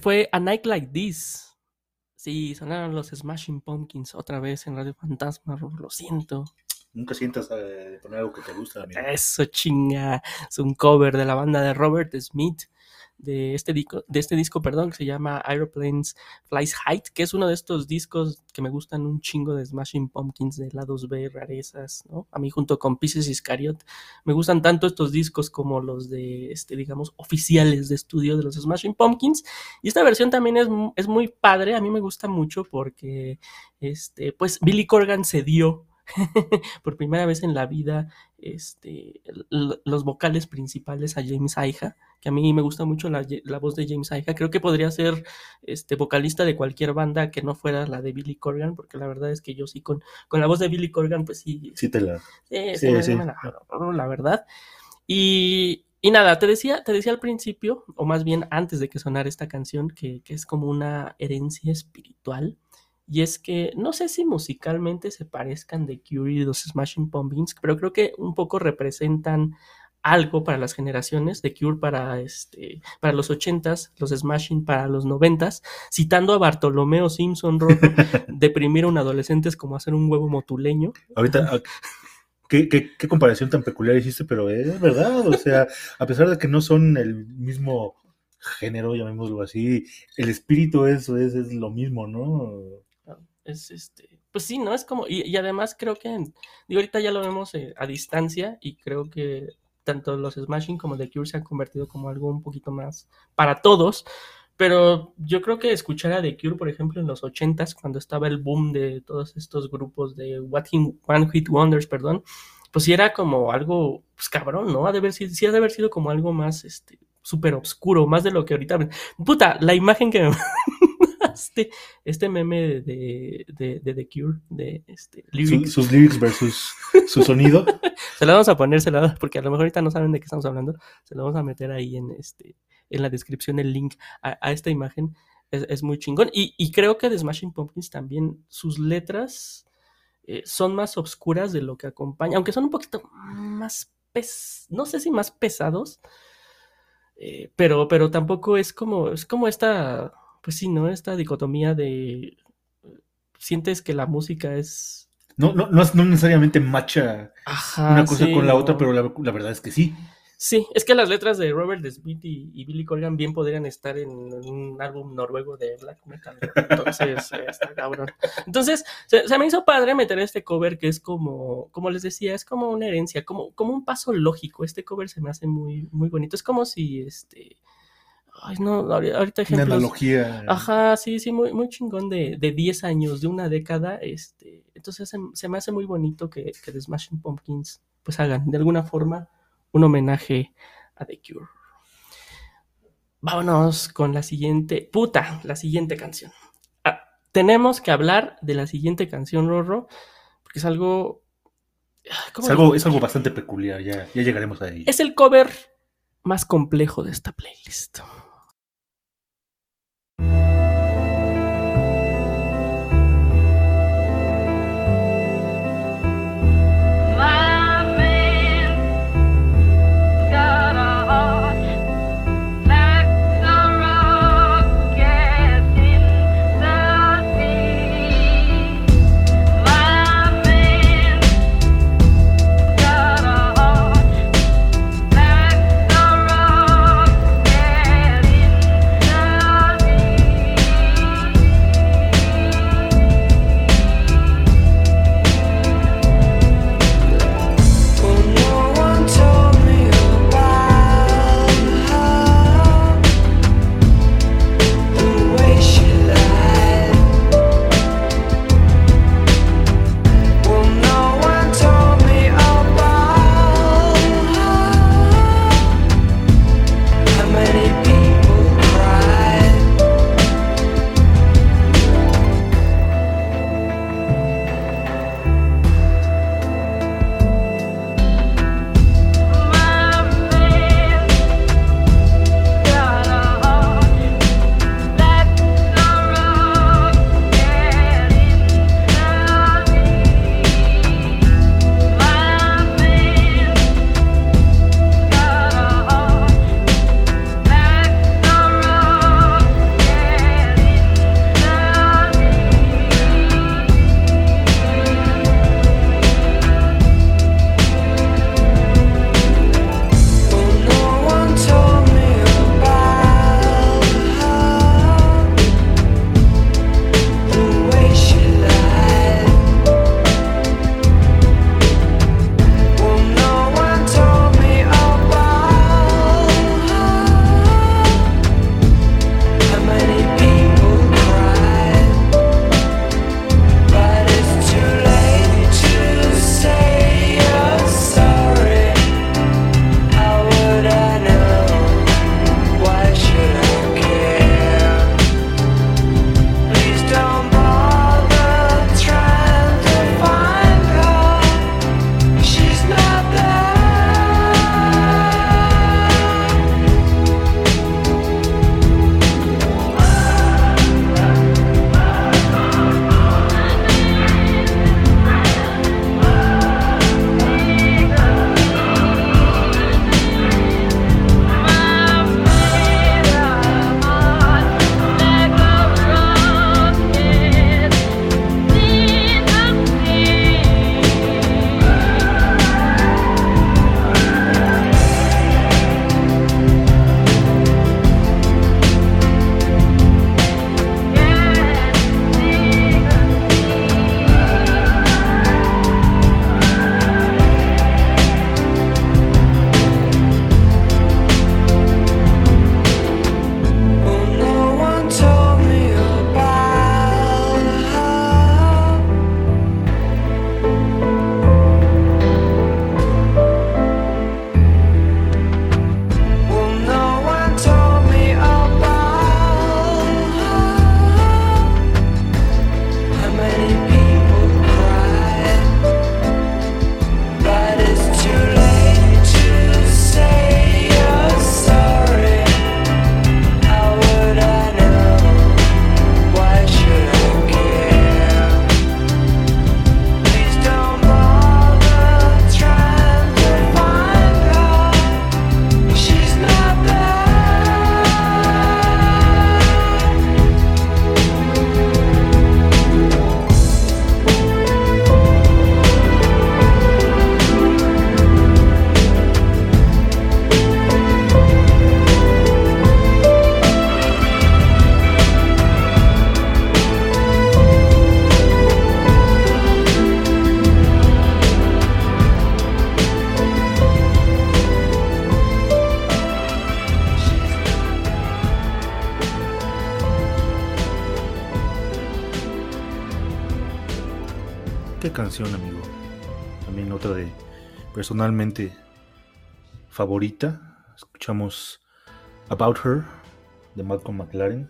fue A Night Like This. Sí, sonaron los Smashing Pumpkins otra vez en Radio Fantasma, lo siento. Nunca sientas eh, poner algo que te gusta, amigo. Eso chinga. Es un cover de la banda de Robert Smith. De este, disco, de este disco, perdón, que se llama Aeroplanes Flies Height, que es uno de estos discos que me gustan un chingo de Smashing Pumpkins, de lados B, rarezas, ¿no? A mí junto con Pieces Iscariot, me gustan tanto estos discos como los de, este, digamos, oficiales de estudio de los Smashing Pumpkins. Y esta versión también es, es muy padre, a mí me gusta mucho porque, este, pues, Billy Corgan se dio [LAUGHS] por primera vez en la vida este, los vocales principales a James Iha, que a mí me gusta mucho la, la voz de James Iha. Creo que podría ser este, vocalista de cualquier banda que no fuera la de Billy Corgan, porque la verdad es que yo sí con, con la voz de Billy Corgan, pues sí, Sí te la... Sí, Sí, la la verdad. Y, y nada, te decía, te decía al principio, o más bien antes de que sonara esta canción, que, que es como una herencia espiritual. Y es que no sé si musicalmente se parezcan The Cure y los Smashing Pumpkins, pero creo que un poco representan algo para las generaciones, The Cure para, este, para los ochentas, los Smashing para los noventas, citando a Bartolomeo Simpson, Rorro, [LAUGHS] deprimir a un adolescente es como hacer un huevo motuleño. Ahorita, ah, ¿qué, qué, qué comparación tan peculiar hiciste, pero es verdad, o sea, a pesar de que no son el mismo género, llamémoslo así, el espíritu es, es, es lo mismo, ¿no? Es este, pues sí, ¿no? Es como, y, y además creo que, en- digo, ahorita ya lo vemos eh, a distancia y creo que tanto los Smashing como The Cure se han convertido como algo un poquito más para todos, pero yo creo que escuchar a The Cure, por ejemplo, en los 80s, cuando estaba el boom de todos estos grupos de What Hit- One Hit Wonders, perdón, pues sí era como algo, pues cabrón, ¿no? Ha de haber sido, sí ha de haber sido como algo más, este, súper oscuro, más de lo que ahorita... Puta, la imagen que me [LAUGHS] mandaste, este meme de, de, The Cure, de este, Su- lyrics, sus lyrics versus su sonido. [LAUGHS] se la vamos a poner, se la- porque a lo mejor ahorita no saben de qué estamos hablando, se lo vamos a meter ahí en, este, en la descripción el link a, a esta imagen, es, es muy chingón. Y, y creo que de Smashing Pumpkins también sus letras eh, son más obscuras de lo que acompaña, aunque son un poquito más, pes no sé si más pesados, eh, pero, pero tampoco es como, es como esta, pues sí, ¿no? Esta dicotomía de, sientes que la música es... No, no, no, es- no necesariamente macha Ajá, una cosa sí, con la otra, pero la, la verdad es que sí. Sí, es que las letras de Robert Smith y, y Billy Corgan bien podrían estar en, en un álbum noruego de black metal. Entonces, [LAUGHS] está cabrón. Entonces, se, se me hizo padre meter este cover que es como, como les decía, es como una herencia, como, como un paso lógico. Este cover se me hace muy, muy bonito. Es como si, este, ay, no, ahorita Una ejemplos. analogía. Ajá, sí, sí, muy, muy chingón de, de 10 años, de una década. Este, entonces se, se me hace muy bonito que, que The Smashing Pumpkins pues hagan de alguna forma un homenaje a The Cure. Vámonos con la siguiente, puta, la siguiente canción. Ah, tenemos que hablar de la siguiente canción, Rorro, porque es algo... ah, ¿cómo Es algo, es algo bastante peculiar, ya, ya llegaremos a ello. es el cover más complejo de esta playlist. Canción, amigo. También otra de personalmente favorita. Escuchamos About Her de Malcolm McLaren.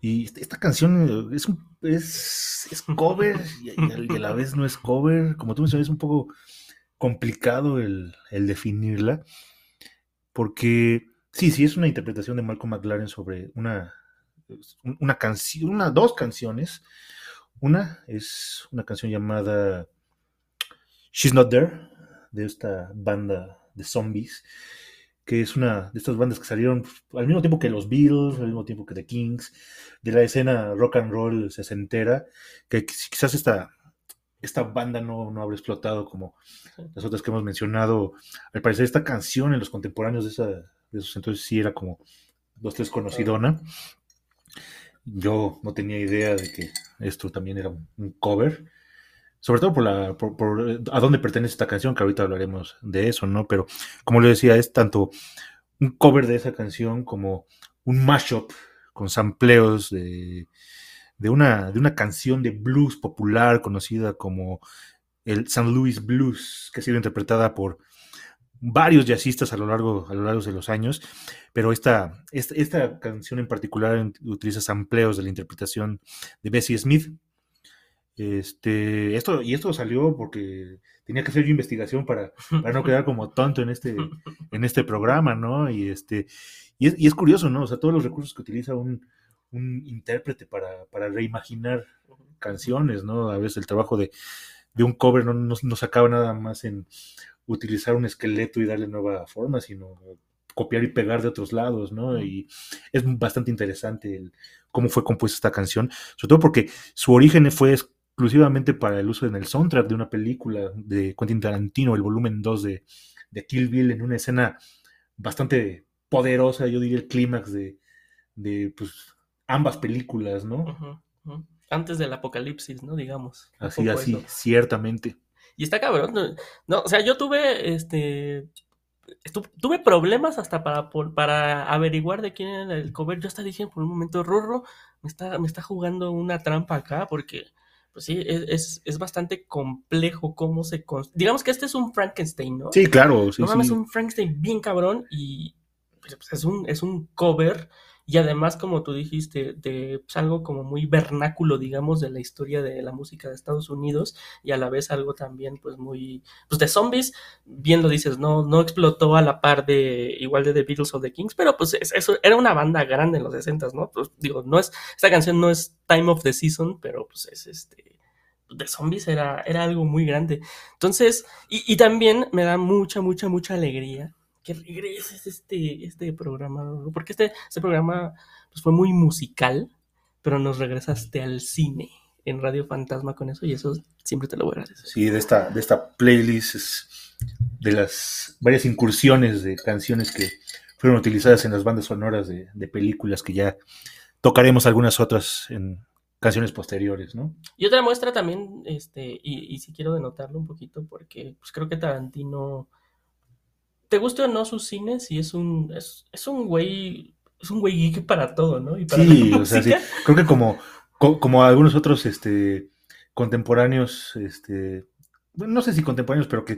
Y esta, canción eh, es, es, es cover y, a- la vez no es cover. Como tú mencionas, es un poco complicado el, el definirla. Porque sí, sí, es una interpretación de Malcolm McLaren sobre una, una canción, una, dos canciones. Una es una canción llamada She's Not There, de esta banda de zombies, que es una de estas bandas que salieron al mismo tiempo que los Beatles, al mismo tiempo que The Kings, de la escena rock and roll sesentera, que quizás esta, esta banda no, no habrá explotado como las otras que hemos mencionado. Al parecer esta canción en los contemporáneos de, esa, de esos entonces sí era como dos, tres conocidona. Yo no tenía idea de que esto también era un cover. Sobre todo por, la, a dónde pertenece esta canción, que ahorita hablaremos de eso, ¿no? Pero como le decía, es tanto un cover de esa canción como un mashup con sampleos de, de, una, de una canción de blues popular conocida como el St. Louis Blues, que ha sido interpretada por varios jazzistas a lo largo, a lo largo de los años, pero esta, esta, canción en particular utiliza sampleos de la interpretación de Bessie Smith. Este, esto, y esto salió porque tenía que hacer yo investigación para, para no quedar como tonto en este, en este programa, ¿no? Y este, y es, curioso, ¿no? O sea, todos los recursos que utiliza un, un intérprete para, para reimaginar canciones, ¿no? A veces el trabajo de, de un cover no, no, no se acaba nada más en utilizar un esqueleto y darle nueva forma, sino copiar y pegar de otros lados, ¿no? Y es bastante interesante el- cómo fue compuesta esta canción, sobre todo porque su origen fue exclusivamente para el uso en el soundtrack de una película de Quentin Tarantino, el volumen 2 de, de Kill Bill, en una escena bastante poderosa, yo diría el clímax de, de pues, ambas películas, ¿no? Antes del apocalipsis, ¿no? Digamos. Así, así, eso. ciertamente. Y está cabrón. No, No, o sea, yo tuve, este, tuve problemas hasta para, para averiguar de quién era el cover. Yo hasta dije por un momento, Rorro, me está, me está jugando una trampa acá, porque, pues sí, es, es, es bastante complejo cómo se... Digamos que este es un Frankenstein, ¿no? Sí, claro, sí, no mames, sí. un Frankenstein bien cabrón y pues, es un, es un cover y además, como tú dijiste, de pues, algo como muy vernáculo, digamos, de la historia de la música de Estados Unidos y a la vez algo también, pues muy, pues de zombies, bien lo dices, no, no explotó a la par de igual de The Beatles o The Kings, pero pues es- eso era una banda grande en los 60 ¿no? Pues digo, no es, esta canción no es Time of the Season, pero pues es este de zombies era, era algo muy grande. Entonces, y, y también me da mucha, mucha, mucha alegría que regreses este, este programa, Rorro, porque este, este programa pues, fue muy musical, pero nos regresaste al cine en Radio Fantasma con eso y eso siempre te lo voy a agradecer. Sí, de esta, de esta playlist es de las varias incursiones de canciones que fueron utilizadas en las bandas sonoras de, de películas que ya tocaremos algunas otras en canciones posteriores, ¿no? Y otra muestra también, este, y, y si quiero denotarlo un poquito, porque pues creo que Tarantino, te guste o no sus cines, y es un, es, es un güey, es un güey geek para todo, ¿no? Y para Sí, o sea, sí. Creo que como, co- como algunos otros este, contemporáneos, este, bueno, no sé si contemporáneos, pero que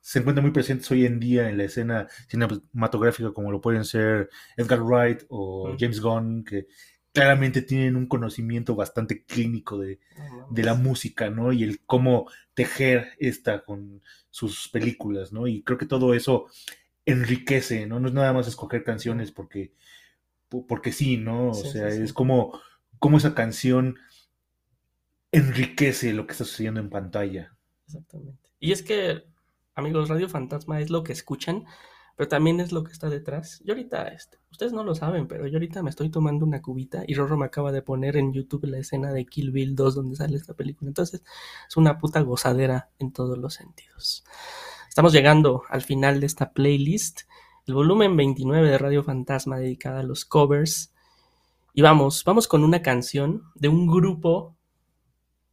se encuentran muy presentes hoy en día en la escena cinematográfica, como lo pueden ser Edgar Wright o. James Gunn, que claramente tienen un conocimiento bastante clínico de, de la música, ¿no? Y el cómo tejer esta con sus películas, ¿no? Y creo que todo eso enriquece, ¿no? No es nada más escoger canciones porque, po- porque sí, ¿no? O Sí, sea, sí, sí. es como, como esa canción enriquece lo que está sucediendo en pantalla. Exactamente. Y es que, amigos, Radio Fantasma es lo que escuchan, pero también es lo que está detrás. Yo ahorita, este, ustedes no lo saben, pero yo ahorita me estoy tomando una cubita y Rorro me acaba de poner en YouTube la escena de Kill Bill 2 donde sale esta película. Entonces, es una puta gozadera en todos los sentidos. Estamos llegando al final de esta playlist, el volumen 29 de Radio Fantasma dedicada a los covers. Y vamos, vamos con una canción de un grupo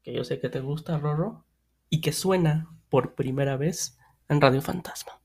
que yo sé que te gusta, Rorro, y que suena por primera vez en Radio Fantasma.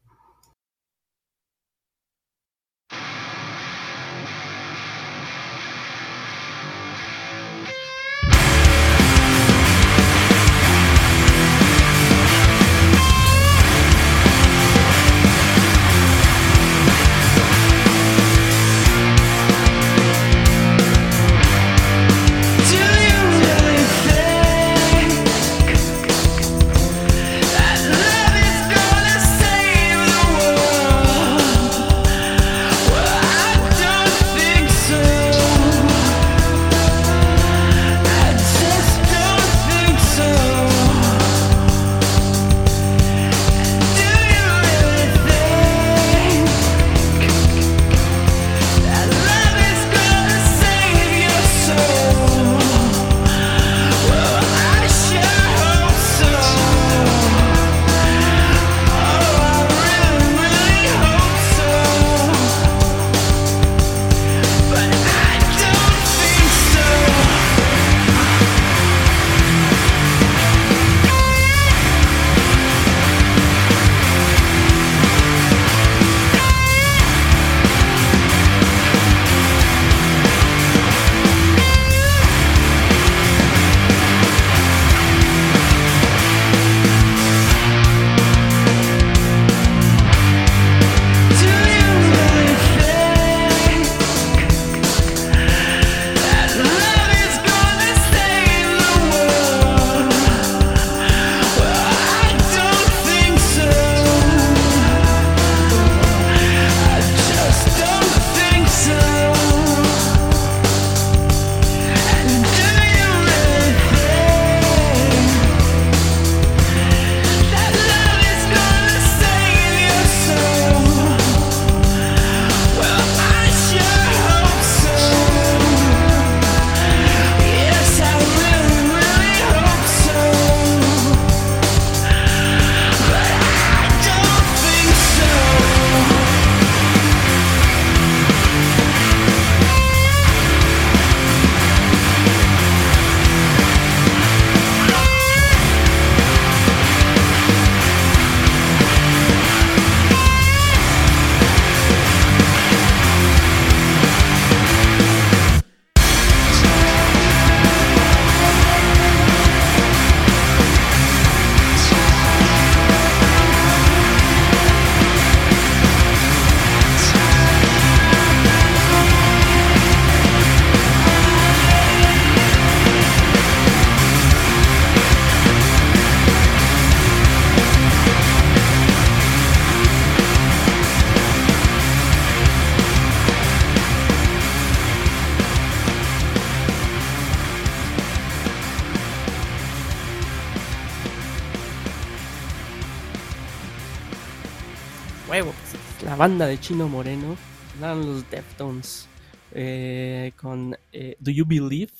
La banda de Chino Moreno, eran los Deftones, eh, con eh, Do You Believe,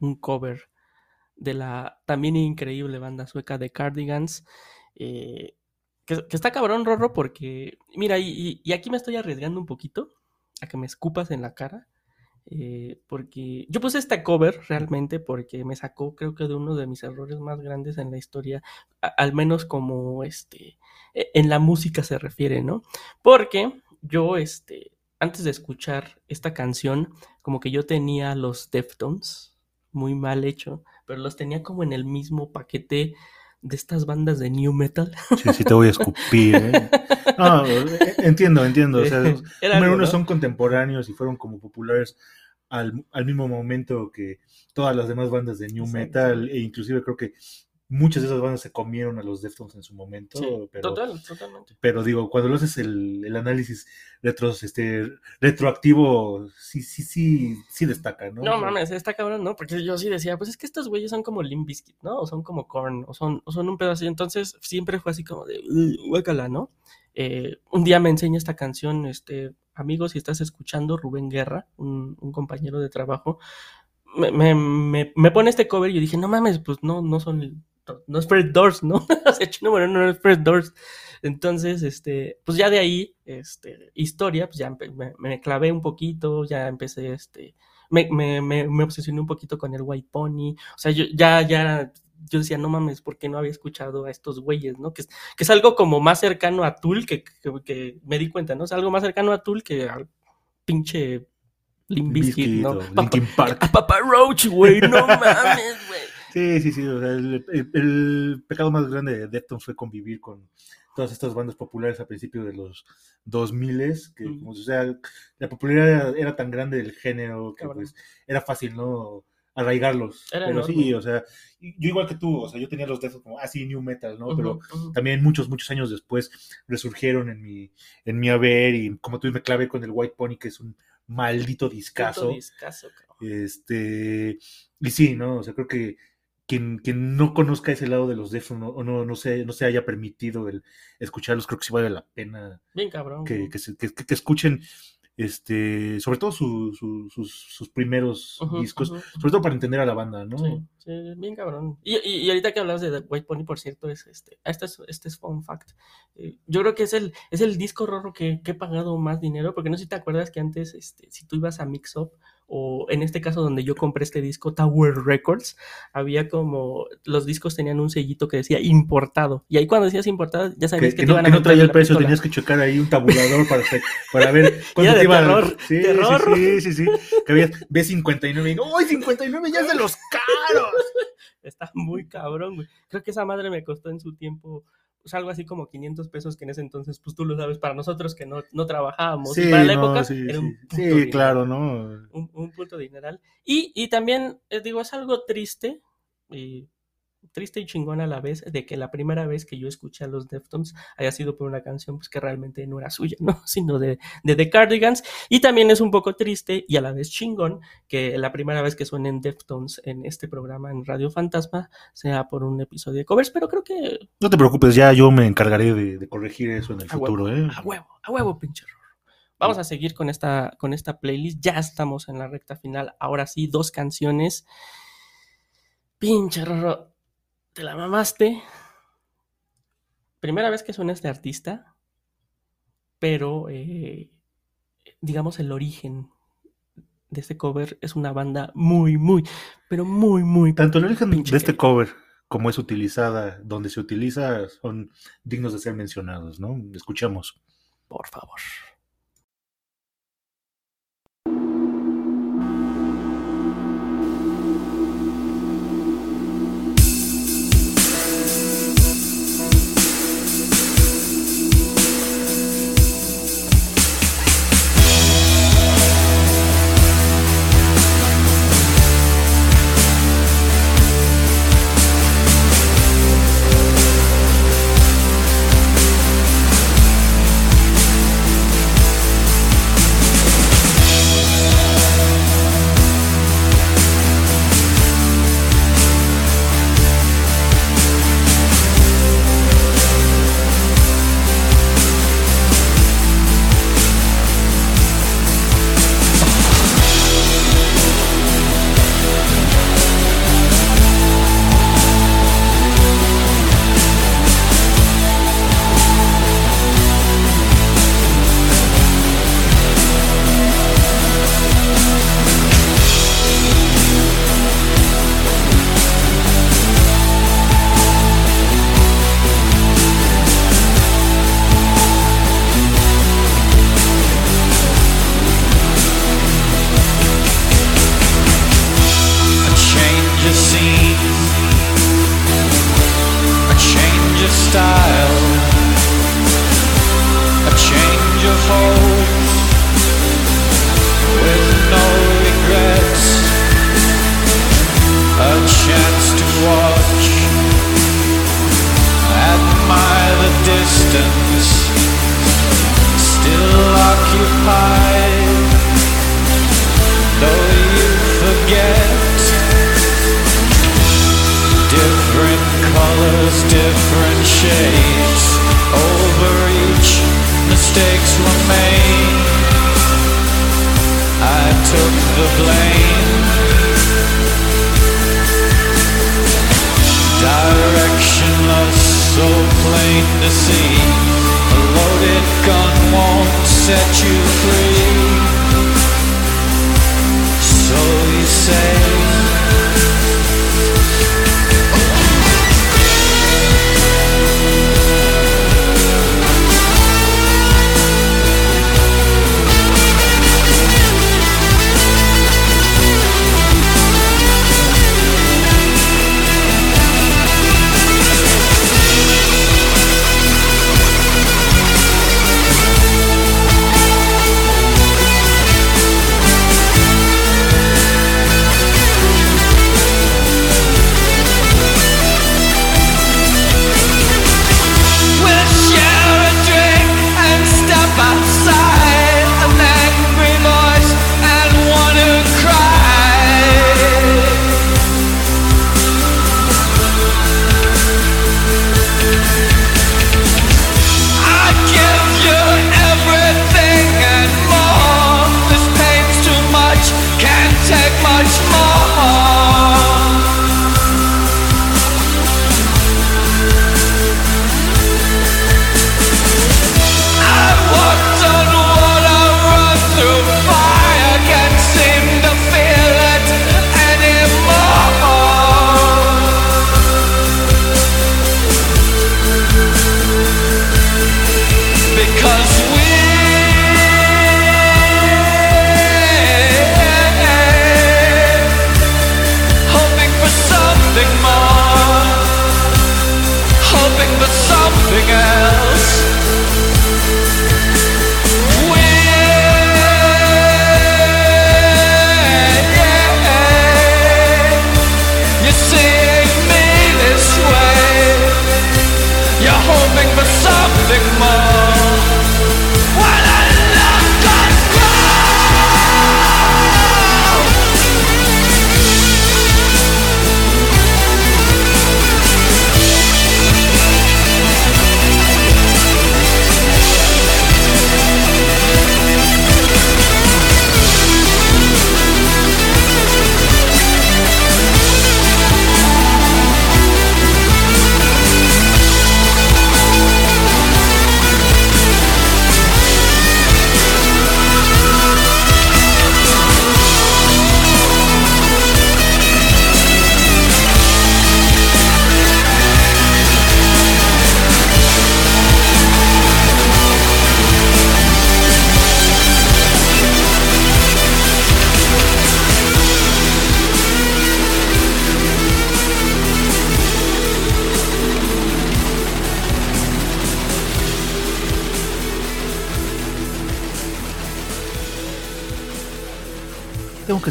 un cover de la también increíble banda sueca de Cardigans. eh, que, está cabrón, Rorro, porque, mira, y, aquí me estoy arriesgando un poquito a que me escupas en la cara. porque yo puse este cover realmente porque me sacó, creo que de uno de mis errores más grandes en la historia, al menos como este, en la música se refiere, ¿no? Porque yo, este, antes de escuchar esta canción, como que yo tenía los Deftones, muy mal hecho, pero los tenía como en el mismo paquete de estas bandas de new metal. Sí, sí te voy a escupir, ¿eh? [LAUGHS] No, eh, entiendo, entiendo. O sea, los Era número algo, uno ¿no? son contemporáneos y fueron como populares al, al mismo momento que todas las demás bandas de new Exacto. metal e inclusive creo que muchas de esas bandas se comieron a los Deftones en su momento, Sí, pero, total, totalmente. pero digo, cuando lo haces el, el análisis retros, este, retroactivo, sí, sí, sí, sí destaca, ¿no? No mames, está cabrón, ¿no? Porque yo sí decía, pues es que estos güeyes son como Limp Bizkit, ¿no? O son como Korn, o son, o son un pedo así. Entonces siempre fue así como de, "Ugh, guácala, ¿no? Eh, un día me enseña esta canción, este, amigo, si estás escuchando, Rubén Guerra, un, un compañero de trabajo, me, me, me, me pone este cover y yo dije, no mames, pues no, no son, no es Fred Doors, ¿no? o sea, Chino Moreno no es Fred Doors. Entonces, este, pues ya de ahí, este, historia, pues ya me, me clavé un poquito, ya empecé, este, me, me, me, me obsesioné un poquito con el White Pony, o sea, yo ya, ya, yo decía, no mames, ¿por qué no había escuchado a estos güeyes, no? Que es, que es algo como más cercano a Tool, que, que, que me di cuenta, ¿no? Es algo más cercano a Tool que al pinche Bizkit ¿no? Linkin Park. a Papa Roach, güey, no [LAUGHS] mames. Sí, sí, sí. o sea, el, el- el pecado más grande de Deftones fue convivir con todas estas bandas populares a principios de los 2000 que Mm. o sea, la popularidad era, era tan grande del género que pues era fácil, ¿no? arraigarlos. Era Pero sí, o sea, yo igual que tú, o sea, yo tenía los Deftones como, ah, sí, New Metal, ¿no? Pero también muchos, muchos años después resurgieron en mi, en mi haber y como tú me clavé con el White Pony, que es un maldito discazo. Discazo, cabrón. Este, y sí, ¿no? O sea, creo que quien, quien no conozca ese lado de los Deftones o no, no, se, no se haya permitido el escucharlos, creo que sí vale la pena Bien cabrón. que, que, se- que- que escuchen, este, sobre todo su- su- sus, sus primeros Ujú, discos, ujú, sobre todo para entender a la banda, ¿no? Sí, sí, bien cabrón. Y, y, y ahorita que hablas de The White Pony, por cierto, es este, este es, este es fun fact. Eh, yo creo que es el, es el disco que, que he pagado más dinero, porque no sé si te acuerdas que antes, este, si tú ibas a Mix Up, o en este caso donde yo compré este disco, Tower Records, había como, los discos tenían un sellito que decía importado, y ahí cuando decías importado, ya sabías Que, que, te no, iban a que no traía el precio, pistola. tenías que checar ahí un tabulador para, hacer- para ver [LAUGHS] cuánto te iba terror, sí, terror. Sí, sí, sí, sí. Que había B59 y no, ¡ay, 59 ya es de los caros! [LAUGHS] Está muy cabrón, güey. Creo que esa madre me costó en su tiempo pues, algo así como 500 pesos, que en ese entonces, pues tú lo sabes, para nosotros que no, no trabajábamos. y Sí, para la no, época sí, era un puto Sí, claro, ¿no? Un, un punto dineral. Y, y también, eh, digo, es algo triste, y triste y chingón a la vez, de que la primera vez que yo escuché a los Deftones haya sido por una canción pues, que realmente no era suya, ¿no? [LAUGHS] Sino de, de The Cardigans. Y también es un poco triste y a la vez chingón que la primera vez que suenen Deftones en este programa en Radio Fantasma sea por un episodio de covers, pero creo que No te preocupes, ya yo me encargaré de, de corregir eso en el A huevo, futuro, ¿eh? a huevo, a huevo, pinche. Vamos a seguir con esta, con esta playlist. Ya estamos en la recta final. Ahora sí, dos canciones. Pinche Rorro, te la mamaste. Primera vez que suena este artista, pero eh, digamos el origen de este cover es una banda muy, muy, pero muy, muy. Tanto el origen de este cover como es utilizada, donde se utiliza, son dignos de ser mencionados, ¿no? Escuchamos. Por favor.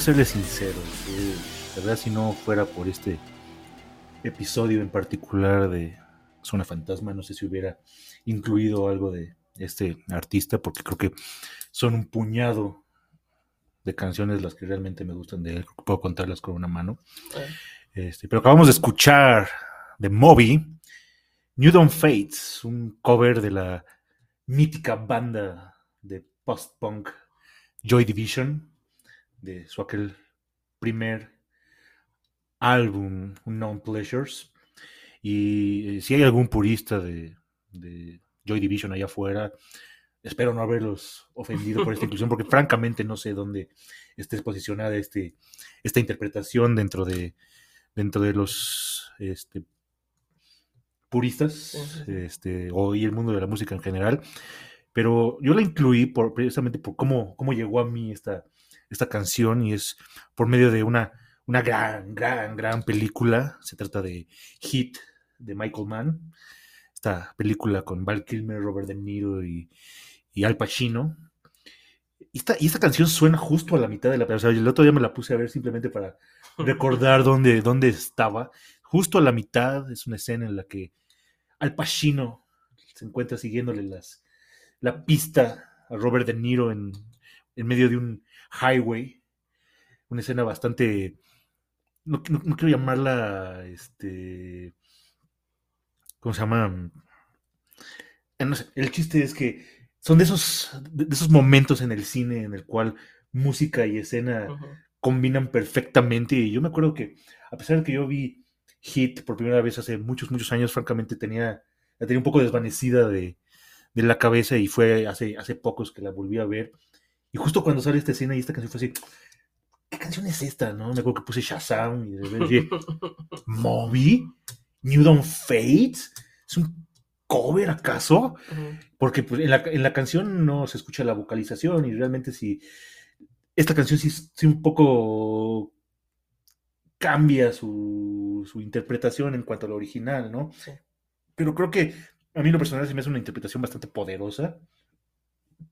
Tengo que serle sincero. eh, La verdad, si no fuera por este episodio en particular de Zona Fantasma, no sé si hubiera incluido algo de este artista, porque creo que son un puñado de canciones las que realmente me gustan de él. Creo que puedo contarlas con una mano. Este, pero acabamos de escuchar de Moby, New Dawn Fates, un cover de la mítica banda de post-punk Joy Division, de su aquel primer álbum, Unknown Pleasures. Y eh, si hay algún purista de, de Joy Division allá afuera, espero no haberlos ofendido por esta inclusión, porque [LAUGHS] francamente no sé dónde esté posicionada este, esta interpretación dentro de, dentro de los este, puristas este, o y el mundo de la música en general. Pero yo la incluí por, precisamente por cómo, cómo llegó a mí esta, esta canción y es por medio de una, una gran, gran, gran película. Se trata de Hit de Michael Mann. Esta película con Val Kilmer, Robert De Niro y, y Al Pacino. Y esta, y esta canción suena justo a la mitad de la película. El otro día me la puse a ver simplemente para recordar dónde, dónde estaba. Justo a la mitad es una escena en la que Al Pacino se encuentra siguiéndole las, la pista a Robert De Niro en, en medio de un highway. Una escena bastante. No, no- no quiero llamarla. Este. ¿Cómo se llama? Eh, no sé, el chiste es que son de esos, de esos momentos en el cine en el cual música y escena combinan perfectamente. Y yo me acuerdo que, a pesar de que yo vi Hit por primera vez hace muchos, muchos años, francamente tenía, la tenía un poco desvanecida de, de la cabeza y fue hace, hace pocos que la volví a ver. Y justo cuando sale esta escena y esta canción fue así, ¿qué canción es esta? No? Me acuerdo que puse Shazam y dije, [LAUGHS] ¿Moby? ¿New Dawn Fates? ¿Es un cover acaso? Porque pues, en, la, en la canción no se escucha la vocalización y realmente si esta canción sí, sí un poco cambia su, su interpretación en cuanto a lo original, ¿no? Sí. Pero creo que a mí lo personal se me hace una interpretación bastante poderosa,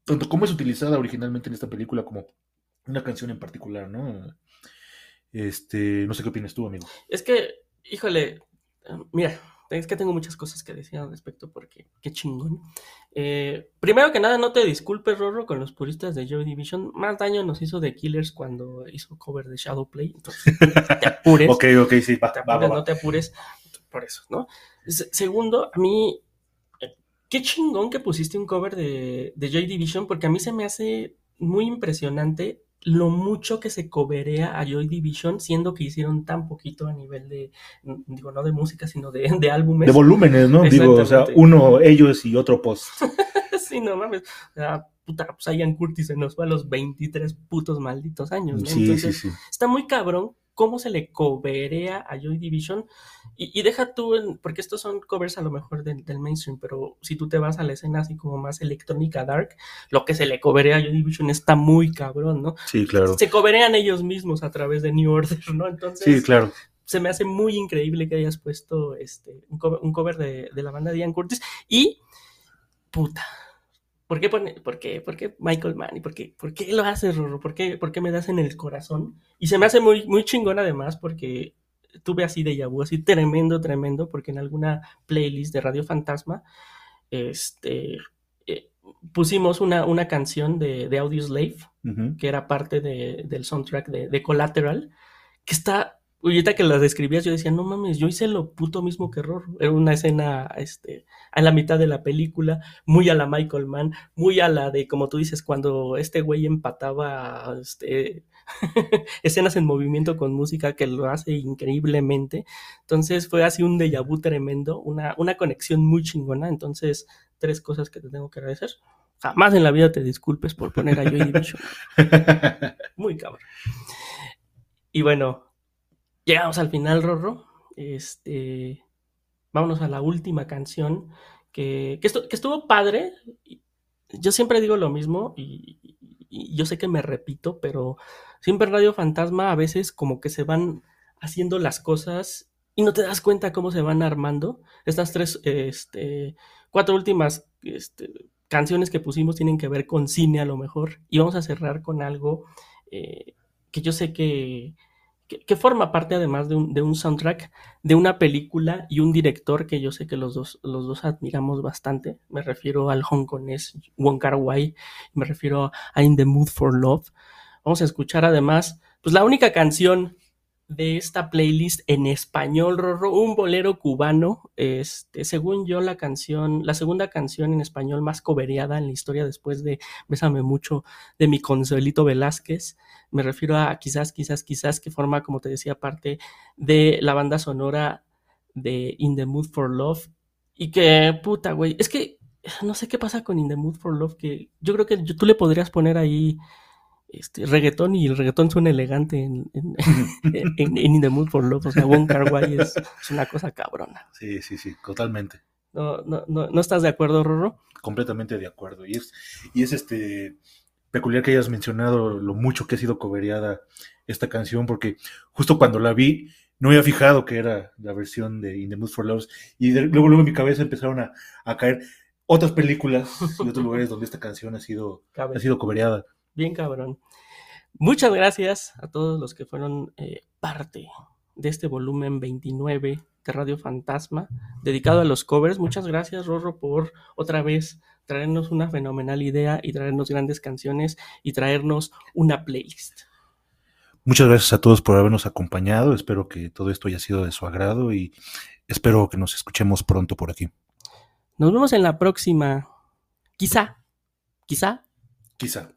tanto como es utilizada originalmente en esta película como una canción en particular, ¿no? Este, no sé qué opinas tú, amigo. Es que, híjole, eh, mira, es que tengo muchas cosas que decir al respecto porque qué chingón. Eh, primero que nada, no te disculpes, Rorro, con los puristas de Joy Division. Más daño nos hizo The Killers cuando hizo cover de Shadowplay. Entonces, te [LAUGHS] apures. Ok, ok, sí, va, te va, apures, va. no te apures por eso, ¿no? Se- segundo, a mí, qué chingón que pusiste un cover de, de Joy Division, porque a mí se me hace muy impresionante lo mucho que se coverea a Joy Division, siendo que hicieron tan poquito a nivel de, digo, no de música, sino de, de álbumes. De volúmenes, ¿no? Digo, o sea, uno ellos y otro post. [LAUGHS] sí, no mames. O sea, puta, pues Ian Curtis se nos fue a los 23 putos malditos años, ¿no? Sí, sí, sí. está muy cabrón cómo se le coverea a Joy Division. Y, y deja tú, en- porque estos son covers a lo mejor del, del mainstream, pero si tú te vas a la escena así como más electrónica, dark, lo que se le coverea a Joy Division está muy cabrón, ¿no? Sí, claro. Se coverean ellos mismos a través de New Order, ¿no? Entonces, Sí, claro. se me hace muy increíble que hayas puesto este, un cover, un cover de, de la banda de Ian Curtis. Y, puta, ¿por qué, pone, por qué, por qué Michael Mann? ¿Y por qué, por qué lo haces, Rorro? ¿Por qué, por qué me das en el corazón? Y se me hace muy, muy chingón además porque tuve así de vu, así tremendo, tremendo, porque en alguna playlist de Radio Fantasma, este, eh, pusimos una, una canción de, de Audio Slave que era parte de- del soundtrack de, de Collateral, que está, ahorita que la describías, yo decía, no mames, yo hice lo puto mismo que Error. Era una escena, este, a la mitad de la película, muy a la Michael Mann, muy a la de, como tú dices, cuando este güey empataba, este, [LAUGHS] escenas en movimiento con música que lo hace increíblemente. Entonces fue así un déjà vu tremendo, una, una conexión muy chingona. Entonces, tres cosas que te tengo que agradecer. Jamás en la vida te disculpes por poner a Joy Division. [LAUGHS] Muy cabrón. Y bueno, llegamos al final, Rorro. Este, vámonos a la última canción que, estu- estuvo padre. Yo siempre digo lo mismo y, y- y yo sé que me repito, pero siempre en Radio Fantasma a veces como que se van haciendo las cosas y no te das cuenta cómo se van armando. Estas tres, este, cuatro últimas este, canciones que pusimos tienen que ver con cine a lo mejor. Y vamos a cerrar con algo eh, que yo sé que, que, forma parte además de un, de un soundtrack de una película y un director que yo sé que los dos, los dos admiramos bastante. Me refiero al hongkonés Wong Kar Wai, me refiero a In the Mood for Love. Vamos a escuchar además, pues la única canción de esta playlist en español, Rorro, un bolero cubano, este, según yo la canción, la segunda canción en español más cobereada en la historia después de Bésame mucho de mi Consuelito Velázquez. Me refiero a quizás, quizás, quizás que forma, como te decía, parte de la banda sonora de In the Mood for Love. Y que, puta, güey, es que no sé qué pasa con In the Mood for Love, que yo creo que tú le podrías poner ahí este, reggaetón y el reggaetón suena elegante en, en, [LAUGHS] en- en In the Mood for Love. O sea, Wong Kar Wai es, es una cosa cabrona. Sí, sí, sí, totalmente. ¿No, no, no, ¿no estás de acuerdo, Rorro? Completamente de acuerdo. Y es, y es este peculiar que hayas mencionado lo mucho que ha sido cobereada esta canción, porque justo cuando la vi, no había fijado que era la versión de In the Mood for Love, y de- luego, luego en mi cabeza empezaron a, a caer otras películas y otros lugares donde esta canción ha sido, Cabe. ha sido cobereada. Bien cabrón. Muchas gracias a todos los que fueron eh, parte de este volumen 29 de Radio Fantasma dedicado a los covers. Muchas gracias, Rorro, por otra vez traernos una fenomenal idea y traernos grandes canciones y traernos una playlist. Muchas gracias a todos por habernos acompañado. Espero que todo esto haya sido de su agrado y espero que nos escuchemos pronto por aquí. Nos vemos en la próxima. Quizá Quizá. Quizá.